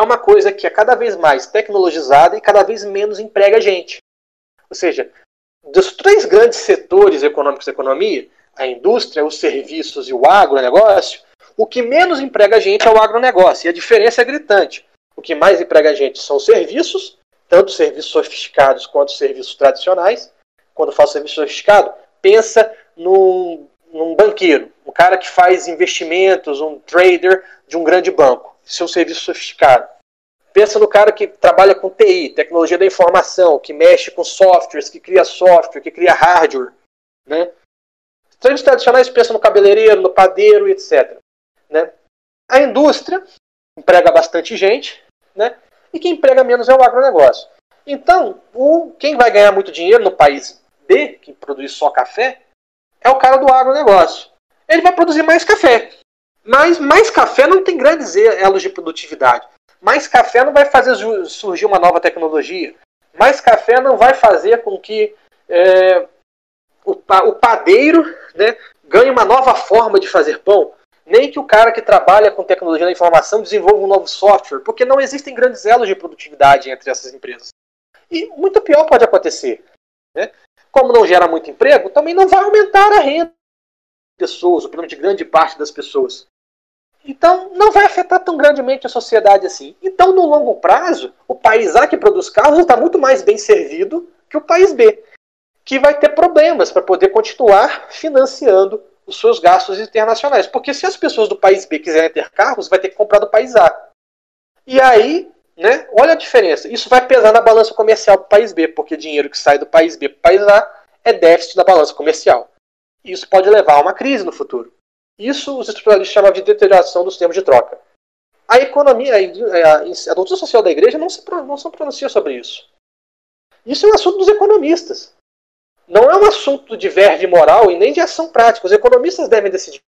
é uma coisa que é cada vez mais tecnologizada e cada vez menos emprega gente. Ou seja, dos três grandes setores econômicos da economia, a indústria, os serviços e o agronegócio, o que menos emprega gente é o agronegócio. E a diferença é gritante. O que mais emprega gente são os serviços tanto serviços sofisticados quanto serviços tradicionais. Quando eu falo serviço sofisticado, pensa num, num banqueiro, um cara que faz investimentos, um trader de um grande banco. É um serviço sofisticado. Pensa no cara que trabalha com TI, tecnologia da informação, que mexe com softwares, que cria software, que cria hardware. Né? Serviços tradicionais pensa no cabeleireiro, no padeiro, etc. Né? A indústria emprega bastante gente, né? e quem emprega menos é o agronegócio. Então, o, quem vai ganhar muito dinheiro no país B, que produz só café, é o cara do agronegócio. Ele vai produzir mais café. Mas mais café não tem grandes elos de produtividade. Mais café não vai fazer surgir uma nova tecnologia. Mais café não vai fazer com que é, o, o padeiro né, ganhe uma nova forma de fazer pão. Nem que o cara que trabalha com tecnologia da informação desenvolva um novo software, porque não existem grandes elos de produtividade entre essas empresas. E muito pior pode acontecer. Né? Como não gera muito emprego, também não vai aumentar a renda pessoas, ou pelo menos de grande parte das pessoas. Então, não vai afetar tão grandemente a sociedade assim. Então, no longo prazo, o país A que produz carros está muito mais bem servido que o país B, que vai ter problemas para poder continuar financiando os seus gastos internacionais. Porque se as pessoas do país B quiserem ter carros, vai ter que comprar do país A. E aí, né, olha a diferença. Isso vai pesar na balança comercial do país B, porque dinheiro que sai do país B para o país A é déficit da balança comercial. Isso pode levar a uma crise no futuro. Isso os estruturalistas chamam de deterioração dos termos de troca. A economia, a, doutrina social da igreja não se, não se pronuncia sobre isso. Isso é um assunto dos economistas. Não é um assunto de verve moral e nem de ação prática. Os economistas devem decidir.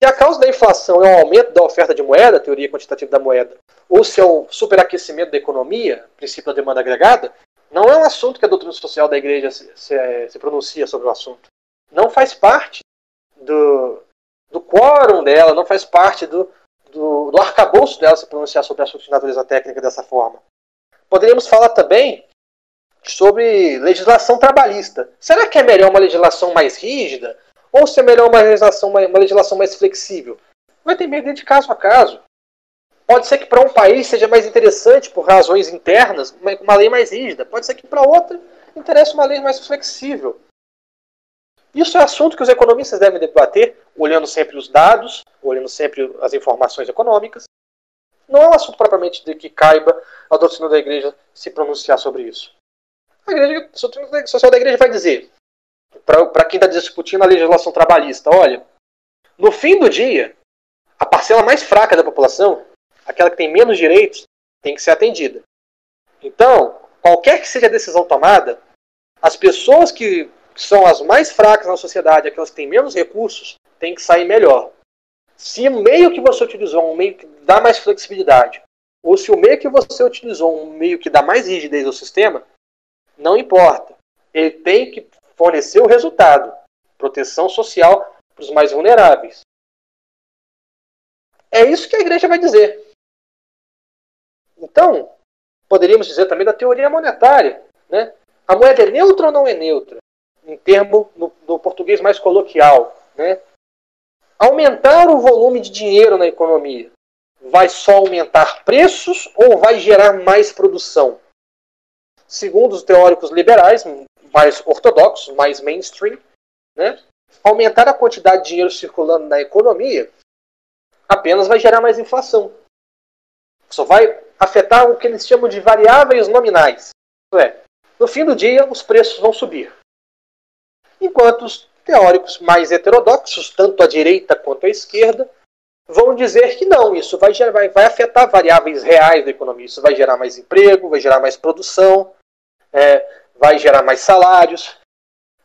Se a causa da inflação é o aumento da oferta de moeda, teoria quantitativa da moeda, ou se é o superaquecimento da economia, princípio da demanda agregada, não é um assunto que a doutrina social da igreja se, se, se pronuncia sobre o assunto. Não faz parte do, do quórum dela, não faz parte do, do, do arcabouço dela se pronunciar sobre assuntos de natureza técnica dessa forma. Poderíamos falar também sobre legislação trabalhista. Será que é melhor uma legislação mais rígida ou se é melhor uma legislação, uma, uma legislação mais flexível? Vai medo de caso a caso. Pode ser que para um país seja mais interessante por razões internas uma lei mais rígida. Pode ser que para outro interesse uma lei mais flexível. Isso é assunto que os economistas devem debater, olhando sempre os dados, olhando sempre as informações econômicas. Não é um assunto propriamente de que caiba a doutrina da igreja se pronunciar sobre isso. A, igreja, a doutrina social da igreja vai dizer, para quem está discutindo a legislação trabalhista, olha, no fim do dia, a parcela mais fraca da população, aquela que tem menos direitos, tem que ser atendida. Então, qualquer que seja a decisão tomada, as pessoas que que são as mais fracas na sociedade, aquelas que têm menos recursos, têm que sair melhor. Se o meio que você utilizou um meio que dá mais flexibilidade, ou se o meio que você utilizou um meio que dá mais rigidez ao sistema, não importa. Ele tem que fornecer o resultado. Proteção social para os mais vulneráveis. É isso que a igreja vai dizer. Então, poderíamos dizer também da teoria monetária. Né? A moeda é neutra ou não é neutra? Em termo no, no português mais coloquial, né? Aumentar o volume de dinheiro na economia vai só aumentar preços ou vai gerar mais produção? Segundo os teóricos liberais, mais ortodoxos, mais mainstream, né? aumentar a quantidade de dinheiro circulando na economia apenas vai gerar mais inflação. Só vai afetar o que eles chamam de variáveis nominais. É, no fim do dia, os preços vão subir enquanto os teóricos mais heterodoxos, tanto à direita quanto à esquerda, vão dizer que não, isso vai, gerar, vai, vai afetar variáveis reais da economia, isso vai gerar mais emprego, vai gerar mais produção, é, vai gerar mais salários.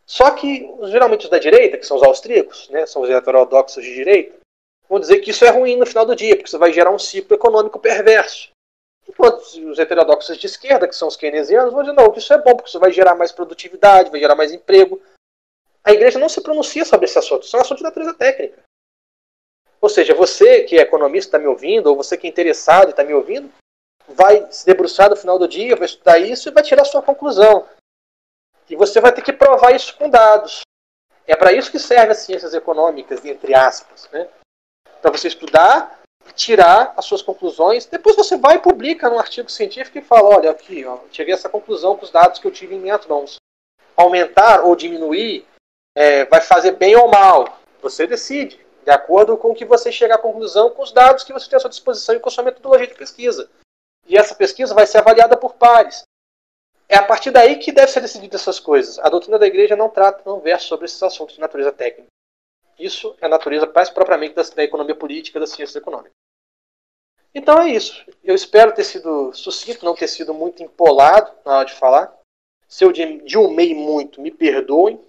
Só que, geralmente, os da direita, que são os austríacos, né, são os heterodoxos de direita, vão dizer que isso é ruim no final do dia, porque isso vai gerar um ciclo econômico perverso. Enquanto os heterodoxos de esquerda, que são os keynesianos, vão dizer, não, que isso é bom, porque isso vai gerar mais produtividade, vai gerar mais emprego, a igreja não se pronuncia sobre esse assunto, são assuntos de natureza técnica. Ou seja, você que é economista está me ouvindo, ou você que é interessado e está me ouvindo, vai se debruçar no final do dia, vai estudar isso e vai tirar sua conclusão. E você vai ter que provar isso com dados. É para isso que servem as ciências econômicas, entre aspas. Né? Para você estudar tirar as suas conclusões. Depois você vai e publica num artigo científico e fala: olha, aqui, ó, cheguei a essa conclusão com os dados que eu tive em minhas mãos. Aumentar ou diminuir é, vai fazer bem ou mal. Você decide, de acordo com o que você chega à conclusão com os dados que você tem à sua disposição e com a sua metodologia de pesquisa. E essa pesquisa vai ser avaliada por pares. É a partir daí que deve ser decidida essas coisas. A doutrina da igreja não trata, não versa sobre esses assuntos de natureza técnica. Isso é a natureza mais propriamente da, da economia política, da ciência econômica. Então é isso. Eu espero ter sido sucinto, não ter sido muito empolado na hora de falar. Se eu dilmei muito, me perdoem.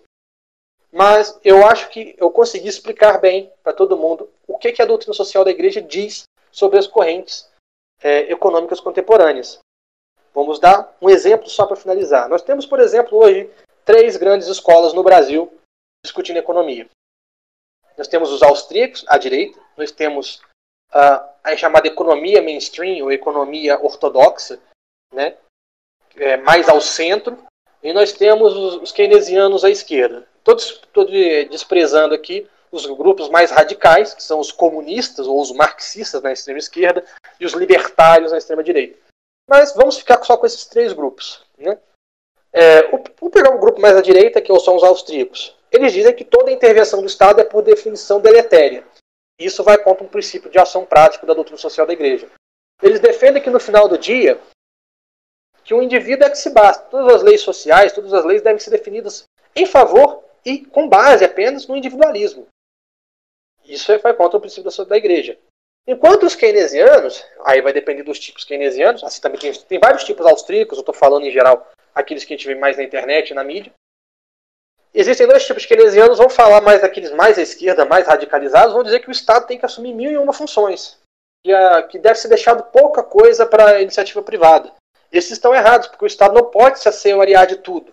Mas eu acho que eu consegui explicar bem para todo mundo o que, que a doutrina social da igreja diz sobre as correntes é, econômicas contemporâneas. Vamos dar um exemplo só para finalizar. Nós temos, por exemplo, hoje três grandes escolas no Brasil discutindo economia. Nós temos os austríacos, à direita, nós temos uh, a chamada economia mainstream, ou economia ortodoxa, né, é, mais ao centro, e nós temos os, os keynesianos à esquerda. Todos desprezando aqui os grupos mais radicais, que são os comunistas ou os marxistas na extrema esquerda, e os libertários na extrema direita. Mas vamos ficar só com esses três grupos. Né? É, vamos pegar um grupo mais à direita, que são os austríacos. Eles dizem que toda intervenção do Estado é, por definição, deletéria. Isso vai contra um princípio de ação prática da doutrina social da Igreja. Eles defendem que, no final do dia, que o indivíduo é que se basta. Todas as leis sociais, todas as leis devem ser definidas em favor e com base apenas no individualismo. Isso vai contra o princípio da Igreja. Enquanto os keynesianos, aí vai depender dos tipos keynesianos, assim também tem, tem vários tipos austríacos, eu estou falando em geral aqueles que a gente vê mais na internet na mídia. Existem dois tipos de keynesianos, vão falar mais daqueles mais à esquerda, mais radicalizados, vão dizer que o Estado tem que assumir mil e uma funções, que, a, que deve ser deixado pouca coisa para a iniciativa privada. Esses estão errados, porque o Estado não pode se assenhorear de tudo.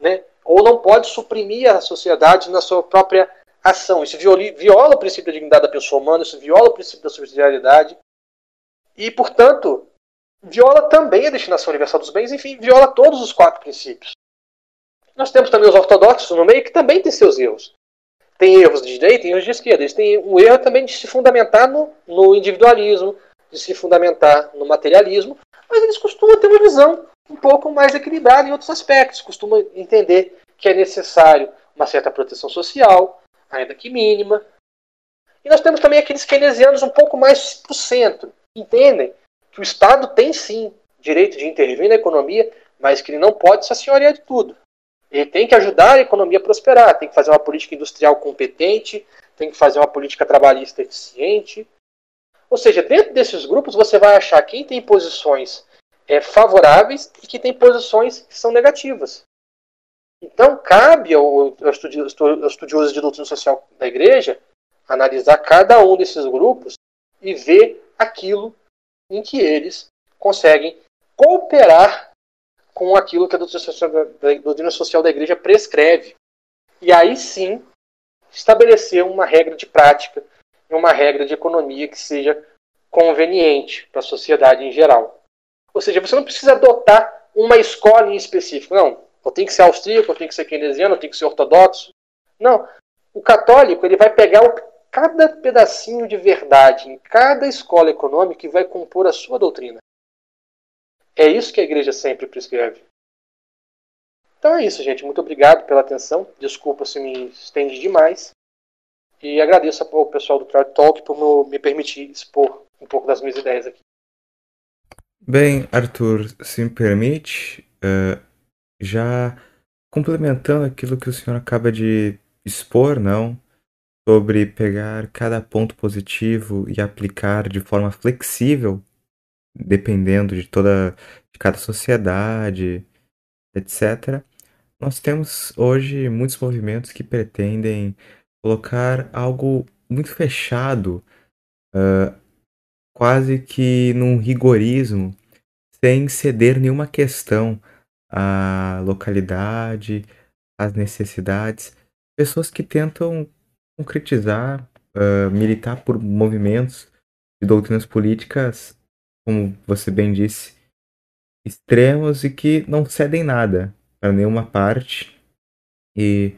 Né? Ou não pode suprimir a sociedade na sua própria ação. Isso viola, o princípio da dignidade da pessoa humana, isso viola o princípio da subsidiariedade. E, portanto, viola também a destinação universal dos bens, enfim, viola todos os quatro princípios. Nós temos também os ortodoxos no meio que também têm seus erros. Tem erros de direita e erros de esquerda. Eles têm o erro também de se fundamentar no, no individualismo, de se fundamentar no materialismo, mas eles costumam ter uma visão um pouco mais equilibrada em outros aspectos. Costumam entender que é necessário uma certa proteção social, ainda que mínima. E nós temos também aqueles keynesianos um pouco mais para o centro. Entendem que o Estado tem sim direito de intervir na economia, mas que ele não pode se assenhorear de tudo. Ele tem que ajudar a economia a prosperar, tem que fazer uma política industrial competente, tem que fazer uma política trabalhista eficiente. Ou seja, dentro desses grupos você vai achar quem tem posições é, favoráveis e que tem posições que são negativas. Então, cabe ao, estudioso de doutrina social da igreja analisar cada um desses grupos e ver aquilo em que eles conseguem cooperar com aquilo que a doutrina social da, a doutrina social da igreja prescreve. E aí sim estabelecer uma regra de prática e uma regra de economia que seja conveniente para a sociedade em geral. Ou seja, você não precisa adotar uma escola em específico. Não, ou tem que ser austríaco, ou tem que ser keynesiano, ou tem que ser ortodoxo. Não. O católico ele vai pegar o, cada pedacinho de verdade em cada escola econômica e vai compor a sua doutrina. É isso que a igreja sempre prescreve. Então é isso, gente. Muito obrigado pela atenção. Desculpa se me estende demais. E agradeço ao pessoal do Crowd Talk por me permitir expor um pouco das minhas ideias aqui. Bem, Arthur, se me permite, uh, já complementando aquilo que o senhor acaba de expor, não? Sobre pegar cada ponto positivo e aplicar de forma flexível, dependendo de toda de cada sociedade, etc. Nós temos hoje muitos movimentos que pretendem colocar algo muito fechado, uh, quase que num rigorismo, sem ceder nenhuma questão a localidade, as necessidades, pessoas que tentam concretizar, uh, militar por movimentos de doutrinas políticas, como você bem disse, extremos e que não cedem nada para nenhuma parte. E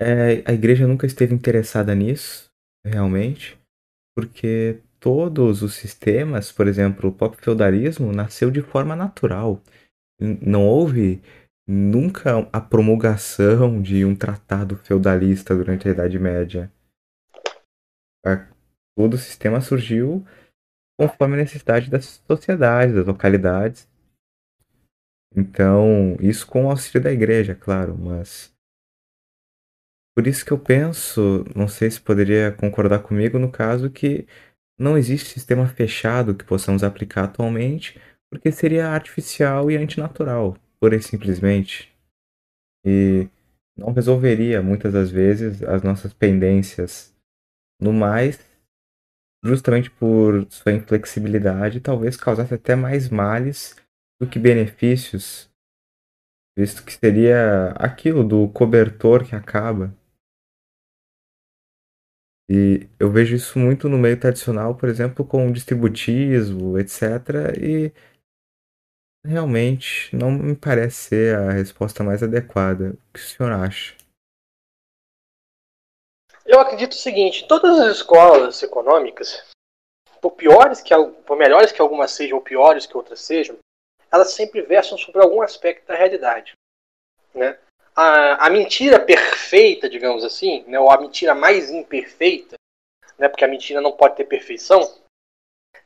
é, a igreja nunca esteve interessada nisso, realmente. porque todos os sistemas, por exemplo, o próprio feudalismo, nasceu de forma natural. Não houve nunca a promulgação de um tratado feudalista durante a Idade Média. Todo o sistema surgiu conforme a necessidade das sociedades, das localidades. Então, isso com o auxílio da igreja, claro, mas por isso que eu penso, não sei se poderia concordar comigo no caso que não existe sistema fechado que possamos aplicar atualmente, porque seria artificial e antinatural, pura e simplesmente. E não resolveria muitas das vezes as nossas pendências. No mais, justamente por sua inflexibilidade, talvez causasse até mais males do que benefícios, visto que seria aquilo do cobertor que acaba. E eu vejo isso muito no meio tradicional, por exemplo, com distributismo, etc. E realmente não me parece ser a resposta mais adequada. O que o senhor acha? Eu acredito o seguinte: todas as escolas econômicas, por piores que por melhores que algumas sejam ou piores que outras sejam, elas sempre versam sobre algum aspecto da realidade, né? A, a mentira perfeita, digamos assim, né, ou a mentira mais imperfeita, né, porque a mentira não pode ter perfeição,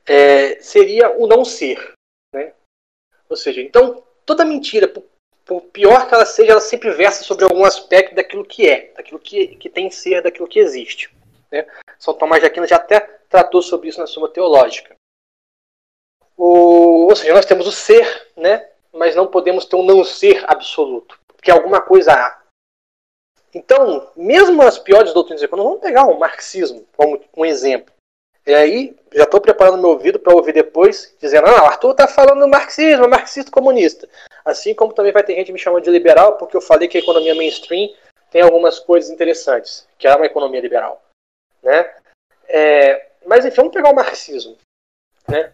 é, seria o não ser. Né? Ou seja, então, toda mentira, por, por, pior que ela seja, ela sempre versa sobre algum aspecto daquilo que é, daquilo que, que tem ser, daquilo que existe. Né? São Tomás de Aquino já até tratou sobre isso na sua teológica. O, ou seja, nós temos o ser, né? mas não podemos ter um não ser absoluto que alguma coisa há. Então, mesmo as piores doutrinas econômicas, vamos pegar o marxismo como um exemplo. E aí, já estou preparando meu ouvido para ouvir depois, dizendo: ah, Arthur está falando do marxismo, é marxista comunista. Assim como também vai ter gente me chamando de liberal, porque eu falei que a economia mainstream tem algumas coisas interessantes, que é uma economia liberal. Né? É, mas enfim, vamos pegar o marxismo. Né?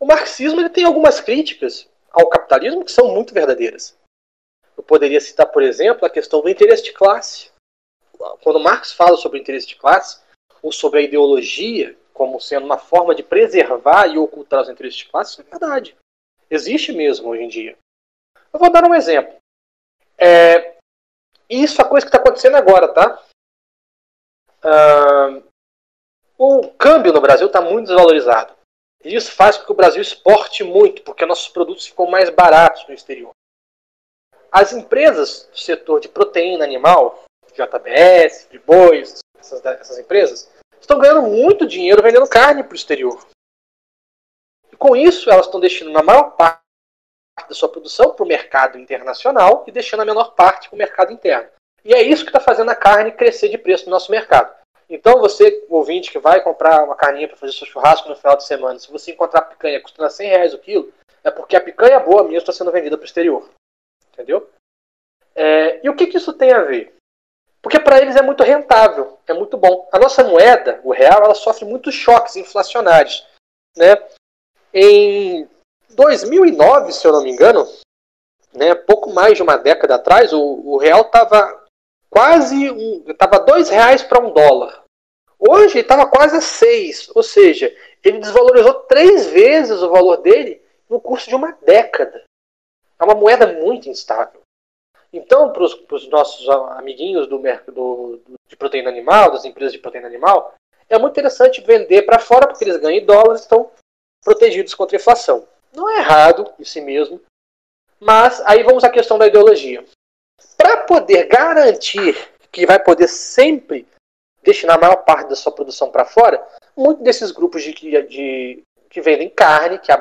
O marxismo ele tem algumas críticas ao capitalismo que são muito verdadeiras. Poderia citar, por exemplo, a questão do interesse de classe. Quando Marx fala sobre o interesse de classe, ou sobre a ideologia como sendo uma forma de preservar e ocultar os interesses de classe, isso é verdade. Existe mesmo hoje em dia. Eu vou dar um exemplo. É, isso é coisa que está acontecendo agora, tá? O câmbio no Brasil está muito desvalorizado. E isso faz com que o Brasil exporte muito, porque nossos produtos ficam mais baratos no exterior. As empresas do setor de proteína animal, JBS, Fribois, essas, essas empresas, estão ganhando muito dinheiro vendendo carne para o exterior. E com isso, elas estão destinando a maior parte da sua produção para o mercado internacional e deixando a menor parte para o mercado interno. E é isso que está fazendo a carne crescer de preço no nosso mercado. Então, você, ouvinte, que vai comprar uma carninha para fazer seu churrasco no final de semana, se você encontrar picanha custando 100 reais o quilo, é porque a picanha boa mesmo está sendo vendida para o exterior. Entendeu? É, e o que, que isso tem a ver? Porque para eles é muito rentável, é muito bom. A nossa moeda, o real, ela sofre muitos choques inflacionários. Né? Em 2009, se eu não me engano, né, pouco mais de uma década atrás, o, o real estava quase um, tava dois reais para um dólar. Hoje estava quase a seis, ou seja, ele desvalorizou três vezes o valor dele no curso de uma década. É uma moeda muito instável. Então, para os nossos amiguinhos do mercado de proteína animal, das empresas de proteína animal, é muito interessante vender para fora, porque eles ganham em dólares, estão protegidos contra a inflação. Não é errado em si mesmo, mas aí vamos à questão da ideologia. Para poder garantir que vai poder sempre destinar a maior parte da sua produção para fora, muitos desses grupos de, de, que vendem carne, que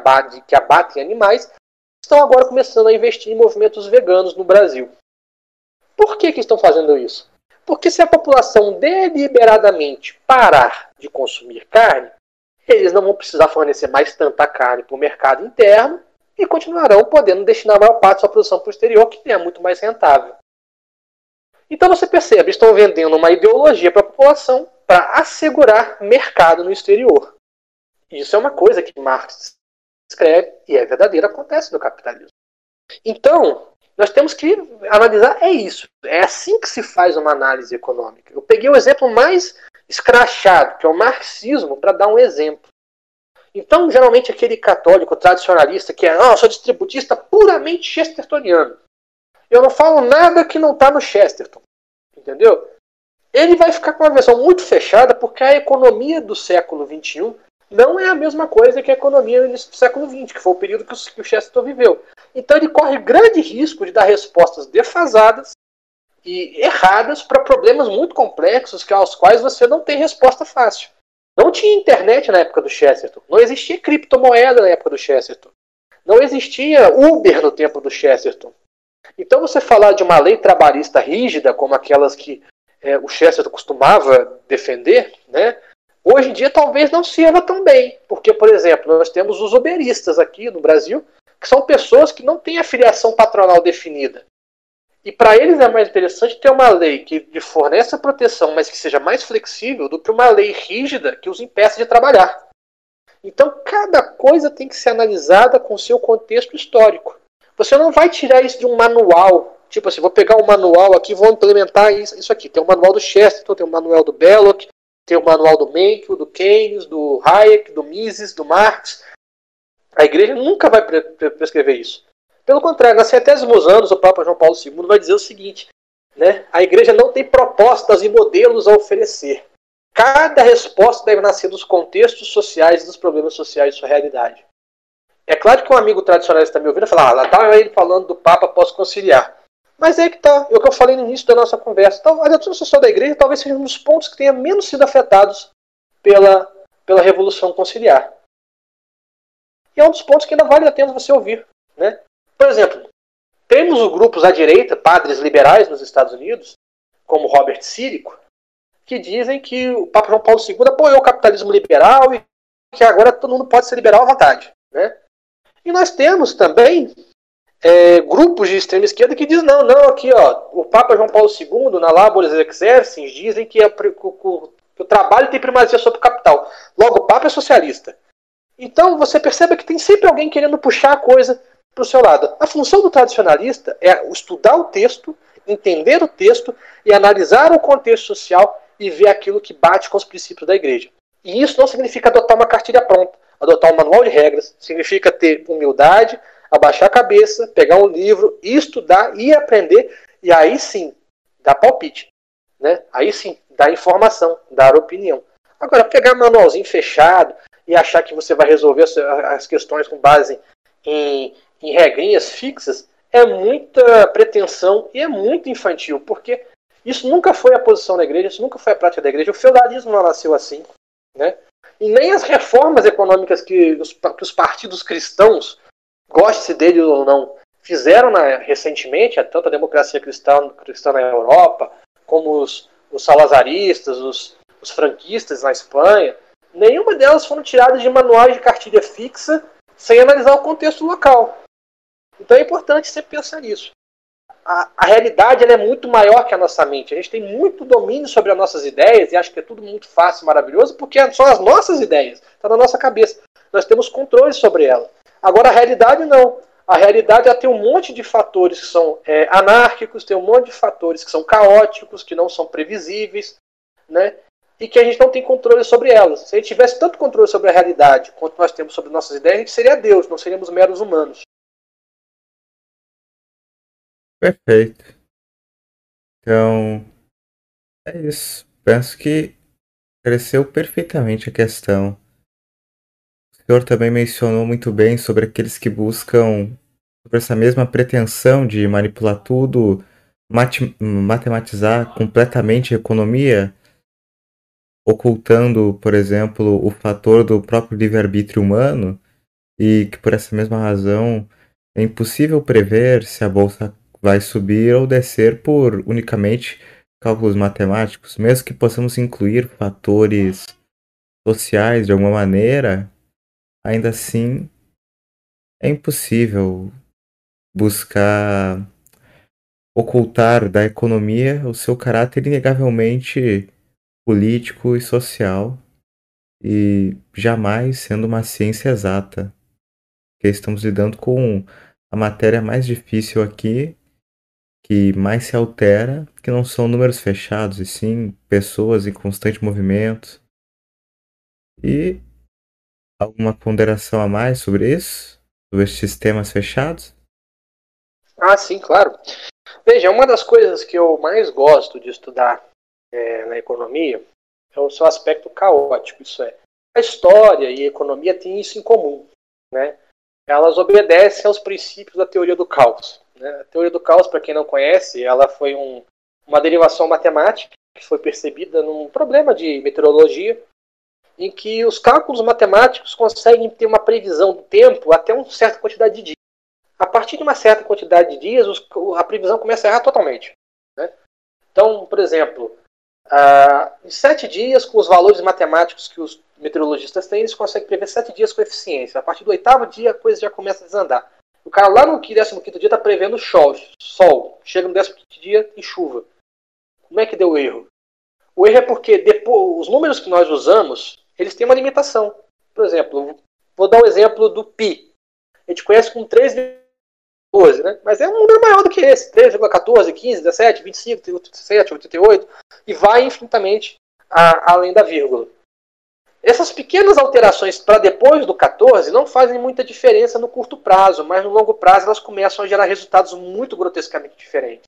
que abatem animais, estão agora começando a investir em movimentos veganos no Brasil. Por que, que estão fazendo isso? Porque se a população deliberadamente parar de consumir carne, eles não vão precisar fornecer mais tanta carne para o mercado interno e continuarão podendo destinar a maior parte da sua produção para o exterior, que é muito mais rentável. Então você percebe, estão vendendo uma ideologia para a população para assegurar mercado no exterior. Isso é uma coisa que Marx escreve e é verdadeira, acontece no capitalismo. Então, Nós temos que analisar, é isso. É assim que se faz uma análise econômica. Eu peguei o exemplo mais escrachado, que é o marxismo, para dar um exemplo. Então, geralmente, aquele católico tradicionalista que é, ah, eu sou distributista puramente chestertoniano. Eu não falo nada que não está no Chesterton. Entendeu? Ele vai ficar com uma visão muito fechada porque a economia do século XXI não é a mesma coisa que a economia do século XX, que foi o período que o Chesterton viveu. Então ele corre grande risco de dar respostas defasadas e erradas para problemas muito complexos que aos quais você não tem resposta fácil. Não tinha internet na época do Chesterton, não existia criptomoeda na época do Chesterton, não existia Uber no tempo do Chesterton. Então você falar de uma lei trabalhista rígida como aquelas que é, o Chesterton costumava defender, né, Hoje em dia talvez não sirva tão bem, porque, por exemplo, nós temos os uberistas aqui no Brasil, que são pessoas que não têm afiliação patronal definida. E para eles é mais interessante ter uma lei que lhe forneça proteção, mas que seja mais flexível, do que uma lei rígida que os impeça de trabalhar. Então, cada coisa tem que ser analisada com seu contexto histórico. Você não vai tirar isso de um manual. Tipo assim, vou pegar um manual aqui vou implementar isso, isso aqui. Tem o um manual do Chesterton, tem o um manual do Belloc, tem o manual do Menck, do Keynes, do Hayek, do Mises, do Marx. A igreja nunca vai prescrever isso. Pelo contrário, nas centésimos anos, o Papa João Paulo II vai dizer o seguinte: né, a igreja não tem propostas e modelos a oferecer. Cada resposta deve nascer dos contextos sociais e dos problemas sociais de sua realidade. É claro que um amigo tradicionalista está me ouvindo e fala, ah, lá está ele falando do Papa pós-conciliar. Mas é que está, é o que eu falei no início da nossa conversa. Então, a doutrina social da igreja talvez seja um dos pontos que tenha menos sido afetados pela, pela Revolução Conciliar. E é um dos pontos que ainda vale a pena você ouvir. Né? Por exemplo, temos os grupos à direita, padres liberais nos Estados Unidos, como Robert Sírico, que dizem que o Papa João Paulo II apoiou o capitalismo liberal e que agora todo mundo pode ser liberal à vontade. Né? E nós temos também é, grupos de extrema esquerda que dizem, não, não, aqui ó, o Papa João Paulo II, na Laboris Exercens, dizem que, que, o, que o trabalho tem primazia sobre o capital. Logo, o Papa é socialista. Então você percebe que tem sempre alguém querendo puxar a coisa para o seu lado. A função do tradicionalista é estudar o texto, entender o texto e analisar o contexto social e ver aquilo que bate com os princípios da igreja. E isso não significa adotar uma cartilha pronta, adotar um manual de regras, significa ter humildade, abaixar a cabeça, pegar um livro, estudar e aprender, e aí sim, dar palpite. Né? Aí sim, dar informação, dar opinião. Agora, pegar manualzinho fechado e achar que você vai resolver as questões com base em, em regrinhas fixas é muita pretensão e é muito infantil, porque isso nunca foi a posição da igreja, isso nunca foi a prática da igreja. O feudalismo não nasceu assim. Né? E nem as reformas econômicas que os, que os partidos cristãos goste dele ou não, fizeram na, recentemente, tanto a democracia cristã, cristã na Europa, como os, os salazaristas, os, os franquistas na Espanha, nenhuma delas foram tiradas de manuais de cartilha fixa sem analisar o contexto local. Então é importante você pensar nisso. A, a realidade é muito maior que a nossa mente. A gente tem muito domínio sobre as nossas ideias e acha que é tudo muito fácil, maravilhoso, porque são as nossas ideias, está na nossa cabeça. Nós temos controle sobre ela. Agora, a realidade não. A realidade ela tem um monte de fatores que são é, anárquicos, tem um monte de fatores que são caóticos, que não são previsíveis, né? e que a gente não tem controle sobre elas. Se a gente tivesse tanto controle sobre a realidade quanto nós temos sobre nossas ideias, a gente seria Deus, não seríamos meros humanos. Perfeito. Então, é isso. Penso que cresceu perfeitamente a questão senhor também mencionou muito bem sobre aqueles que buscam sobre essa mesma pretensão de manipular tudo, matematizar completamente a economia, ocultando, por exemplo, o fator do próprio livre-arbítrio humano, e que por essa mesma razão é impossível prever se a bolsa vai subir ou descer por unicamente cálculos matemáticos, mesmo que possamos incluir fatores sociais de alguma maneira, ainda assim é impossível buscar ocultar da economia o seu caráter inegavelmente político e social e jamais sendo uma ciência exata. Porque estamos lidando com a matéria mais difícil aqui que mais se altera, que não são números fechados, e sim pessoas em constante movimento. E alguma ponderação a mais sobre isso? Sobre esses sistemas fechados? Ah, sim, claro. Veja, uma das coisas que eu mais gosto de estudar é, na economia é o seu aspecto caótico. Isso é, a história e a economia têm isso em comum. Né? Elas obedecem aos princípios da teoria do caos. Né? A teoria do caos, para quem não conhece, ela foi um, uma derivação matemática que foi percebida num problema de meteorologia, em que os cálculos matemáticos conseguem ter uma previsão do tempo até uma certa quantidade de dias. A partir de uma certa quantidade de dias, a previsão começa a errar totalmente. Né? Então, por exemplo, em sete dias, com os valores matemáticos que os meteorologistas têm, eles conseguem prever sete dias com eficiência. A partir do oitavo dia, a coisa já começa a desandar. O cara lá no 15 dia está prevendo chove, sol. Chega no 15 dia, tem chuva. Como é que deu o erro? O erro é porque depois, os números que nós usamos, eles têm uma limitação. Por exemplo, vou dar um exemplo do pi. A gente conhece com 3,14, né? Mas é um número maior do que esse. 3,14, 15, 17, 25, 37, 88. E vai infinitamente a, além da vírgula. Essas pequenas alterações para depois do 14 não fazem muita diferença no curto prazo, mas no longo prazo elas começam a gerar resultados muito grotescamente diferentes.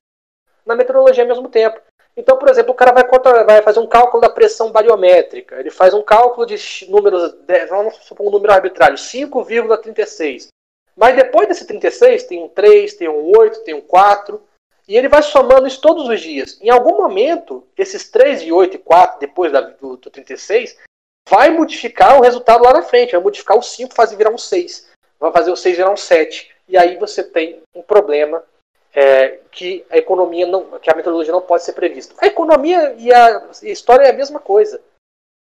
Na meteorologia, ao mesmo tempo. Então, por exemplo, o cara vai, vai fazer um cálculo da pressão bariométrica. Ele faz um cálculo de números, vamos supor um número arbitrário, 5,36. Mas depois desse 36 tem um 3, tem um 8, tem um 4. E ele vai somando isso todos os dias. Em algum momento, esses 3 e 8 e 4, depois da, do, do 36, vai modificar o resultado lá na frente, vai modificar o 5, fazer virar um 6, vai fazer o 6 virar um 7. E aí você tem um problema é, que a economia não, que a metodologia não pode ser prevista. A economia e a história é a mesma coisa.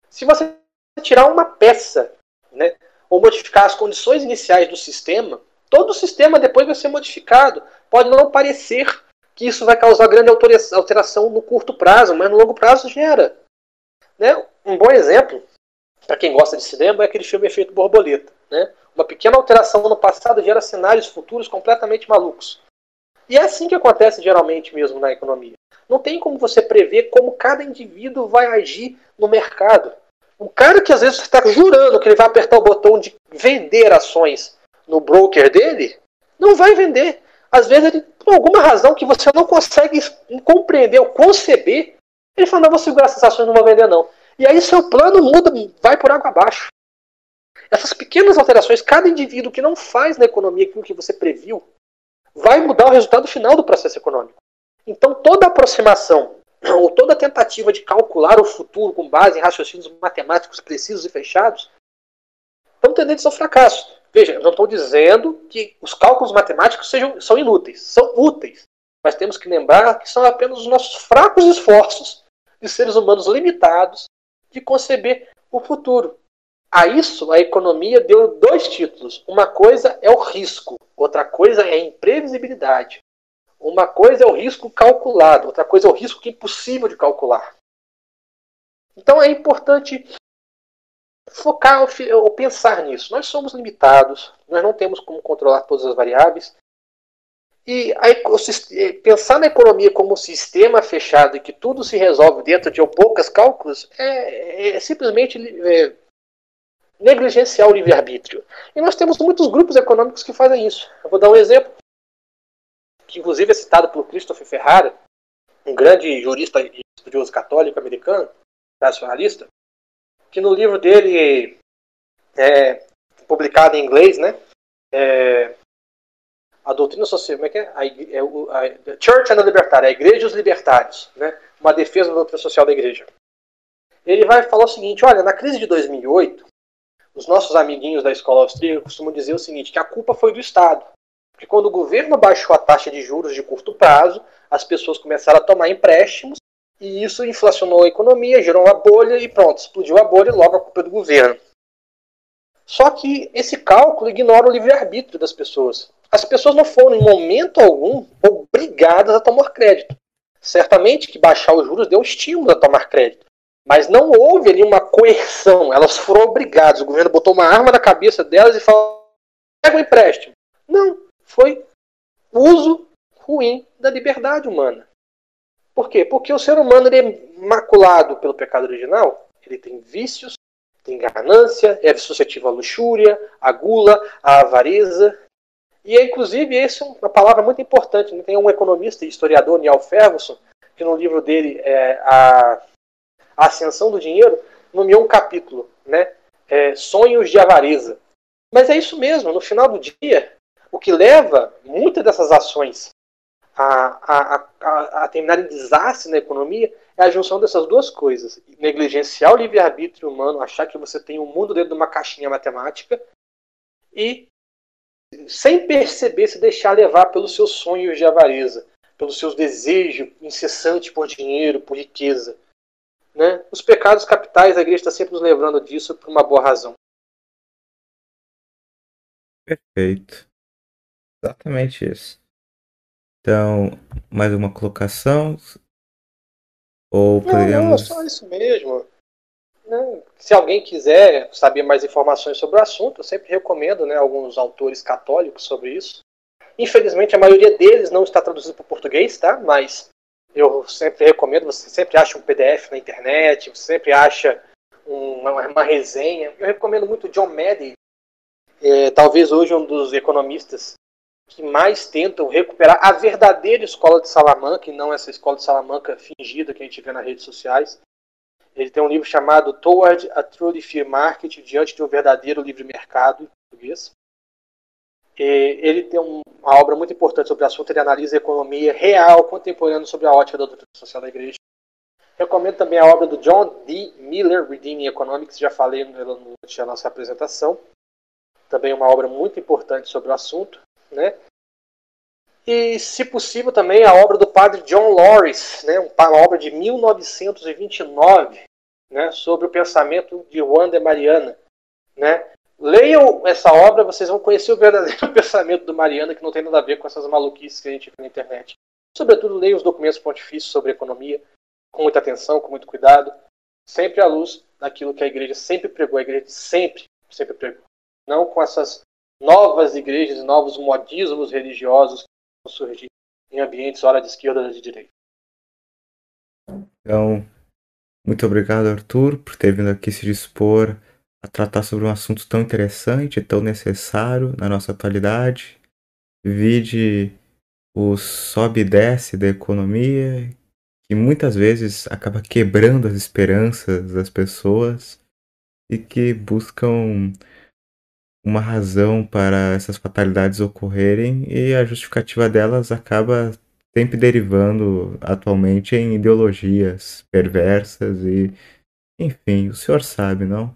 Se você tirar uma peça, né, ou modificar as condições iniciais do sistema, todo o sistema depois vai ser modificado. Pode não parecer que isso vai causar grande alteração no curto prazo, mas no longo prazo gera. Né? Um bom exemplo para quem gosta de cinema, é aquele filme Efeito Borboleta. Né? Uma pequena alteração no passado gera cenários futuros completamente malucos. E é assim que acontece geralmente mesmo na economia. Não tem como você prever como cada indivíduo vai agir no mercado. Um cara que às vezes está jurando que ele vai apertar o botão de vender ações no broker dele, não vai vender. Às vezes, ele, por alguma razão que você não consegue compreender ou conceber, ele fala: não, vou segurar essas ações, não vou vender não. E aí seu plano muda, vai por água abaixo. Essas pequenas alterações, cada indivíduo que não faz na economia aquilo que você previu, vai mudar o resultado final do processo econômico. Então toda aproximação ou toda tentativa de calcular o futuro com base em raciocínios matemáticos precisos e fechados estão tendentes ao fracasso. Veja, eu não estou dizendo que os cálculos matemáticos sejam, são inúteis, são úteis. Mas temos que lembrar que são apenas os nossos fracos esforços de seres humanos limitados de conceber o futuro. A isso, a economia deu dois títulos. Uma coisa é o risco, outra coisa é a imprevisibilidade. Uma coisa é o risco calculado, outra coisa é o risco que é impossível de calcular. Então é importante focar ou pensar nisso. Nós somos limitados, nós não temos como controlar todas as variáveis, e a, pensar na economia como um sistema fechado e que tudo se resolve dentro de poucos cálculos é, é simplesmente é, negligenciar o livre-arbítrio. E nós temos muitos grupos econômicos que fazem isso. Eu vou dar um exemplo, que inclusive é citado por Christopher Ferrara, um grande jurista e estudioso católico americano, nacionalista, que no livro dele, é, publicado em inglês, né, é, a doutrina social, como é que é? A, é a, a Church and the Libertária, a Igreja e os Libertários, né? uma defesa da doutrina social da Igreja. Ele vai falar o seguinte: olha, na crise de 2008, os nossos amiguinhos da escola austríaca costumam dizer o seguinte: que a culpa foi do Estado. Porque quando o governo baixou a taxa de juros de curto prazo, as pessoas começaram a tomar empréstimos e isso inflacionou a economia, gerou uma bolha e pronto, explodiu a bolha e logo a culpa é do governo. Só que esse cálculo ignora o livre-arbítrio das pessoas. As pessoas não foram, em momento algum, obrigadas a tomar crédito. Certamente que baixar os juros deu um estímulo a tomar crédito. Mas não houve ali uma coerção. Elas foram obrigadas. O governo botou uma arma na cabeça delas e falou: pega o um empréstimo. Não. Foi uso ruim da liberdade humana. Por quê? Porque o ser humano ele é maculado pelo pecado original, ele tem vícios, tem ganância, é suscetível à luxúria, à gula, à avareza. E é inclusive essa é uma palavra muito importante. Né? Tem um economista e historiador, Neil Ferguson, que no livro dele é, a, a Ascensão do Dinheiro, nomeou um capítulo, né? É, Sonhos de Avareza. Mas é isso mesmo, no final do dia, o que leva muitas dessas ações a, a, a, a terminar em desastre na economia é a junção dessas duas coisas. Negligenciar o livre-arbítrio humano, achar que você tem um mundo dentro de uma caixinha matemática e, sem perceber, se deixar levar pelos seus sonhos de avareza, pelos seus desejos incessantes por dinheiro, por riqueza. Né? Os pecados capitais, a igreja está sempre nos lembrando disso por uma boa razão. Perfeito. Exatamente isso. Então, mais uma colocação? Ou podemos... Não, não, só isso mesmo. Né? Se alguém quiser saber mais informações sobre o assunto, eu sempre recomendo né, alguns autores católicos sobre isso. Infelizmente, a maioria deles não está traduzido para o português, tá? Mas eu sempre recomendo, você sempre acha um PDF na internet, você sempre acha uma, uma resenha. Eu recomendo muito John Maddy, é, talvez hoje um dos economistas que mais tentam recuperar a verdadeira escola de Salamanca, e não essa escola de Salamanca fingida que a gente vê nas redes sociais. Ele tem um livro chamado Toward a Truly Free Market, Diante de um Verdadeiro Livre Mercado, em português. Ele tem uma obra muito importante sobre o assunto, ele analisa a economia real, contemporânea, sobre a ótica da doutrina social da igreja. Recomendo também a obra do John D. Miller, Redeeming Economics, já falei durante a nossa apresentação. Também uma obra muito importante sobre o assunto. Né? E, se possível, também a obra do padre John Loris, né? uma obra de 1929, né? sobre o pensamento de Juan de Mariana. Né? Leiam essa obra, vocês vão conhecer o verdadeiro pensamento do Mariana, que não tem nada a ver com essas maluquices que a gente vê na internet. Sobretudo, leiam os documentos pontifícios sobre economia, com muita atenção, com muito cuidado, sempre à luz daquilo que a igreja sempre pregou, a igreja sempre, sempre pregou. Não com essas novas igrejas novos modismos religiosos que vão surgir em ambientes hora de esquerda ou de direita. Então, muito obrigado, Arthur, por ter vindo aqui se dispor a tratar sobre um assunto tão interessante, tão necessário na nossa atualidade. Vide o sobe e desce da economia, que muitas vezes acaba quebrando as esperanças das pessoas e que buscam uma razão para essas fatalidades ocorrerem e a justificativa delas acaba sempre derivando atualmente em ideologias perversas e enfim, o senhor sabe, não?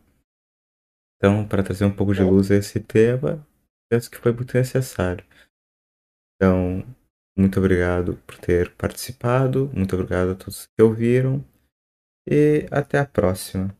Então, para trazer um pouco de luz a esse tema, penso que foi muito necessário. Então, muito obrigado por ter participado, muito obrigado a todos que ouviram e até a próxima.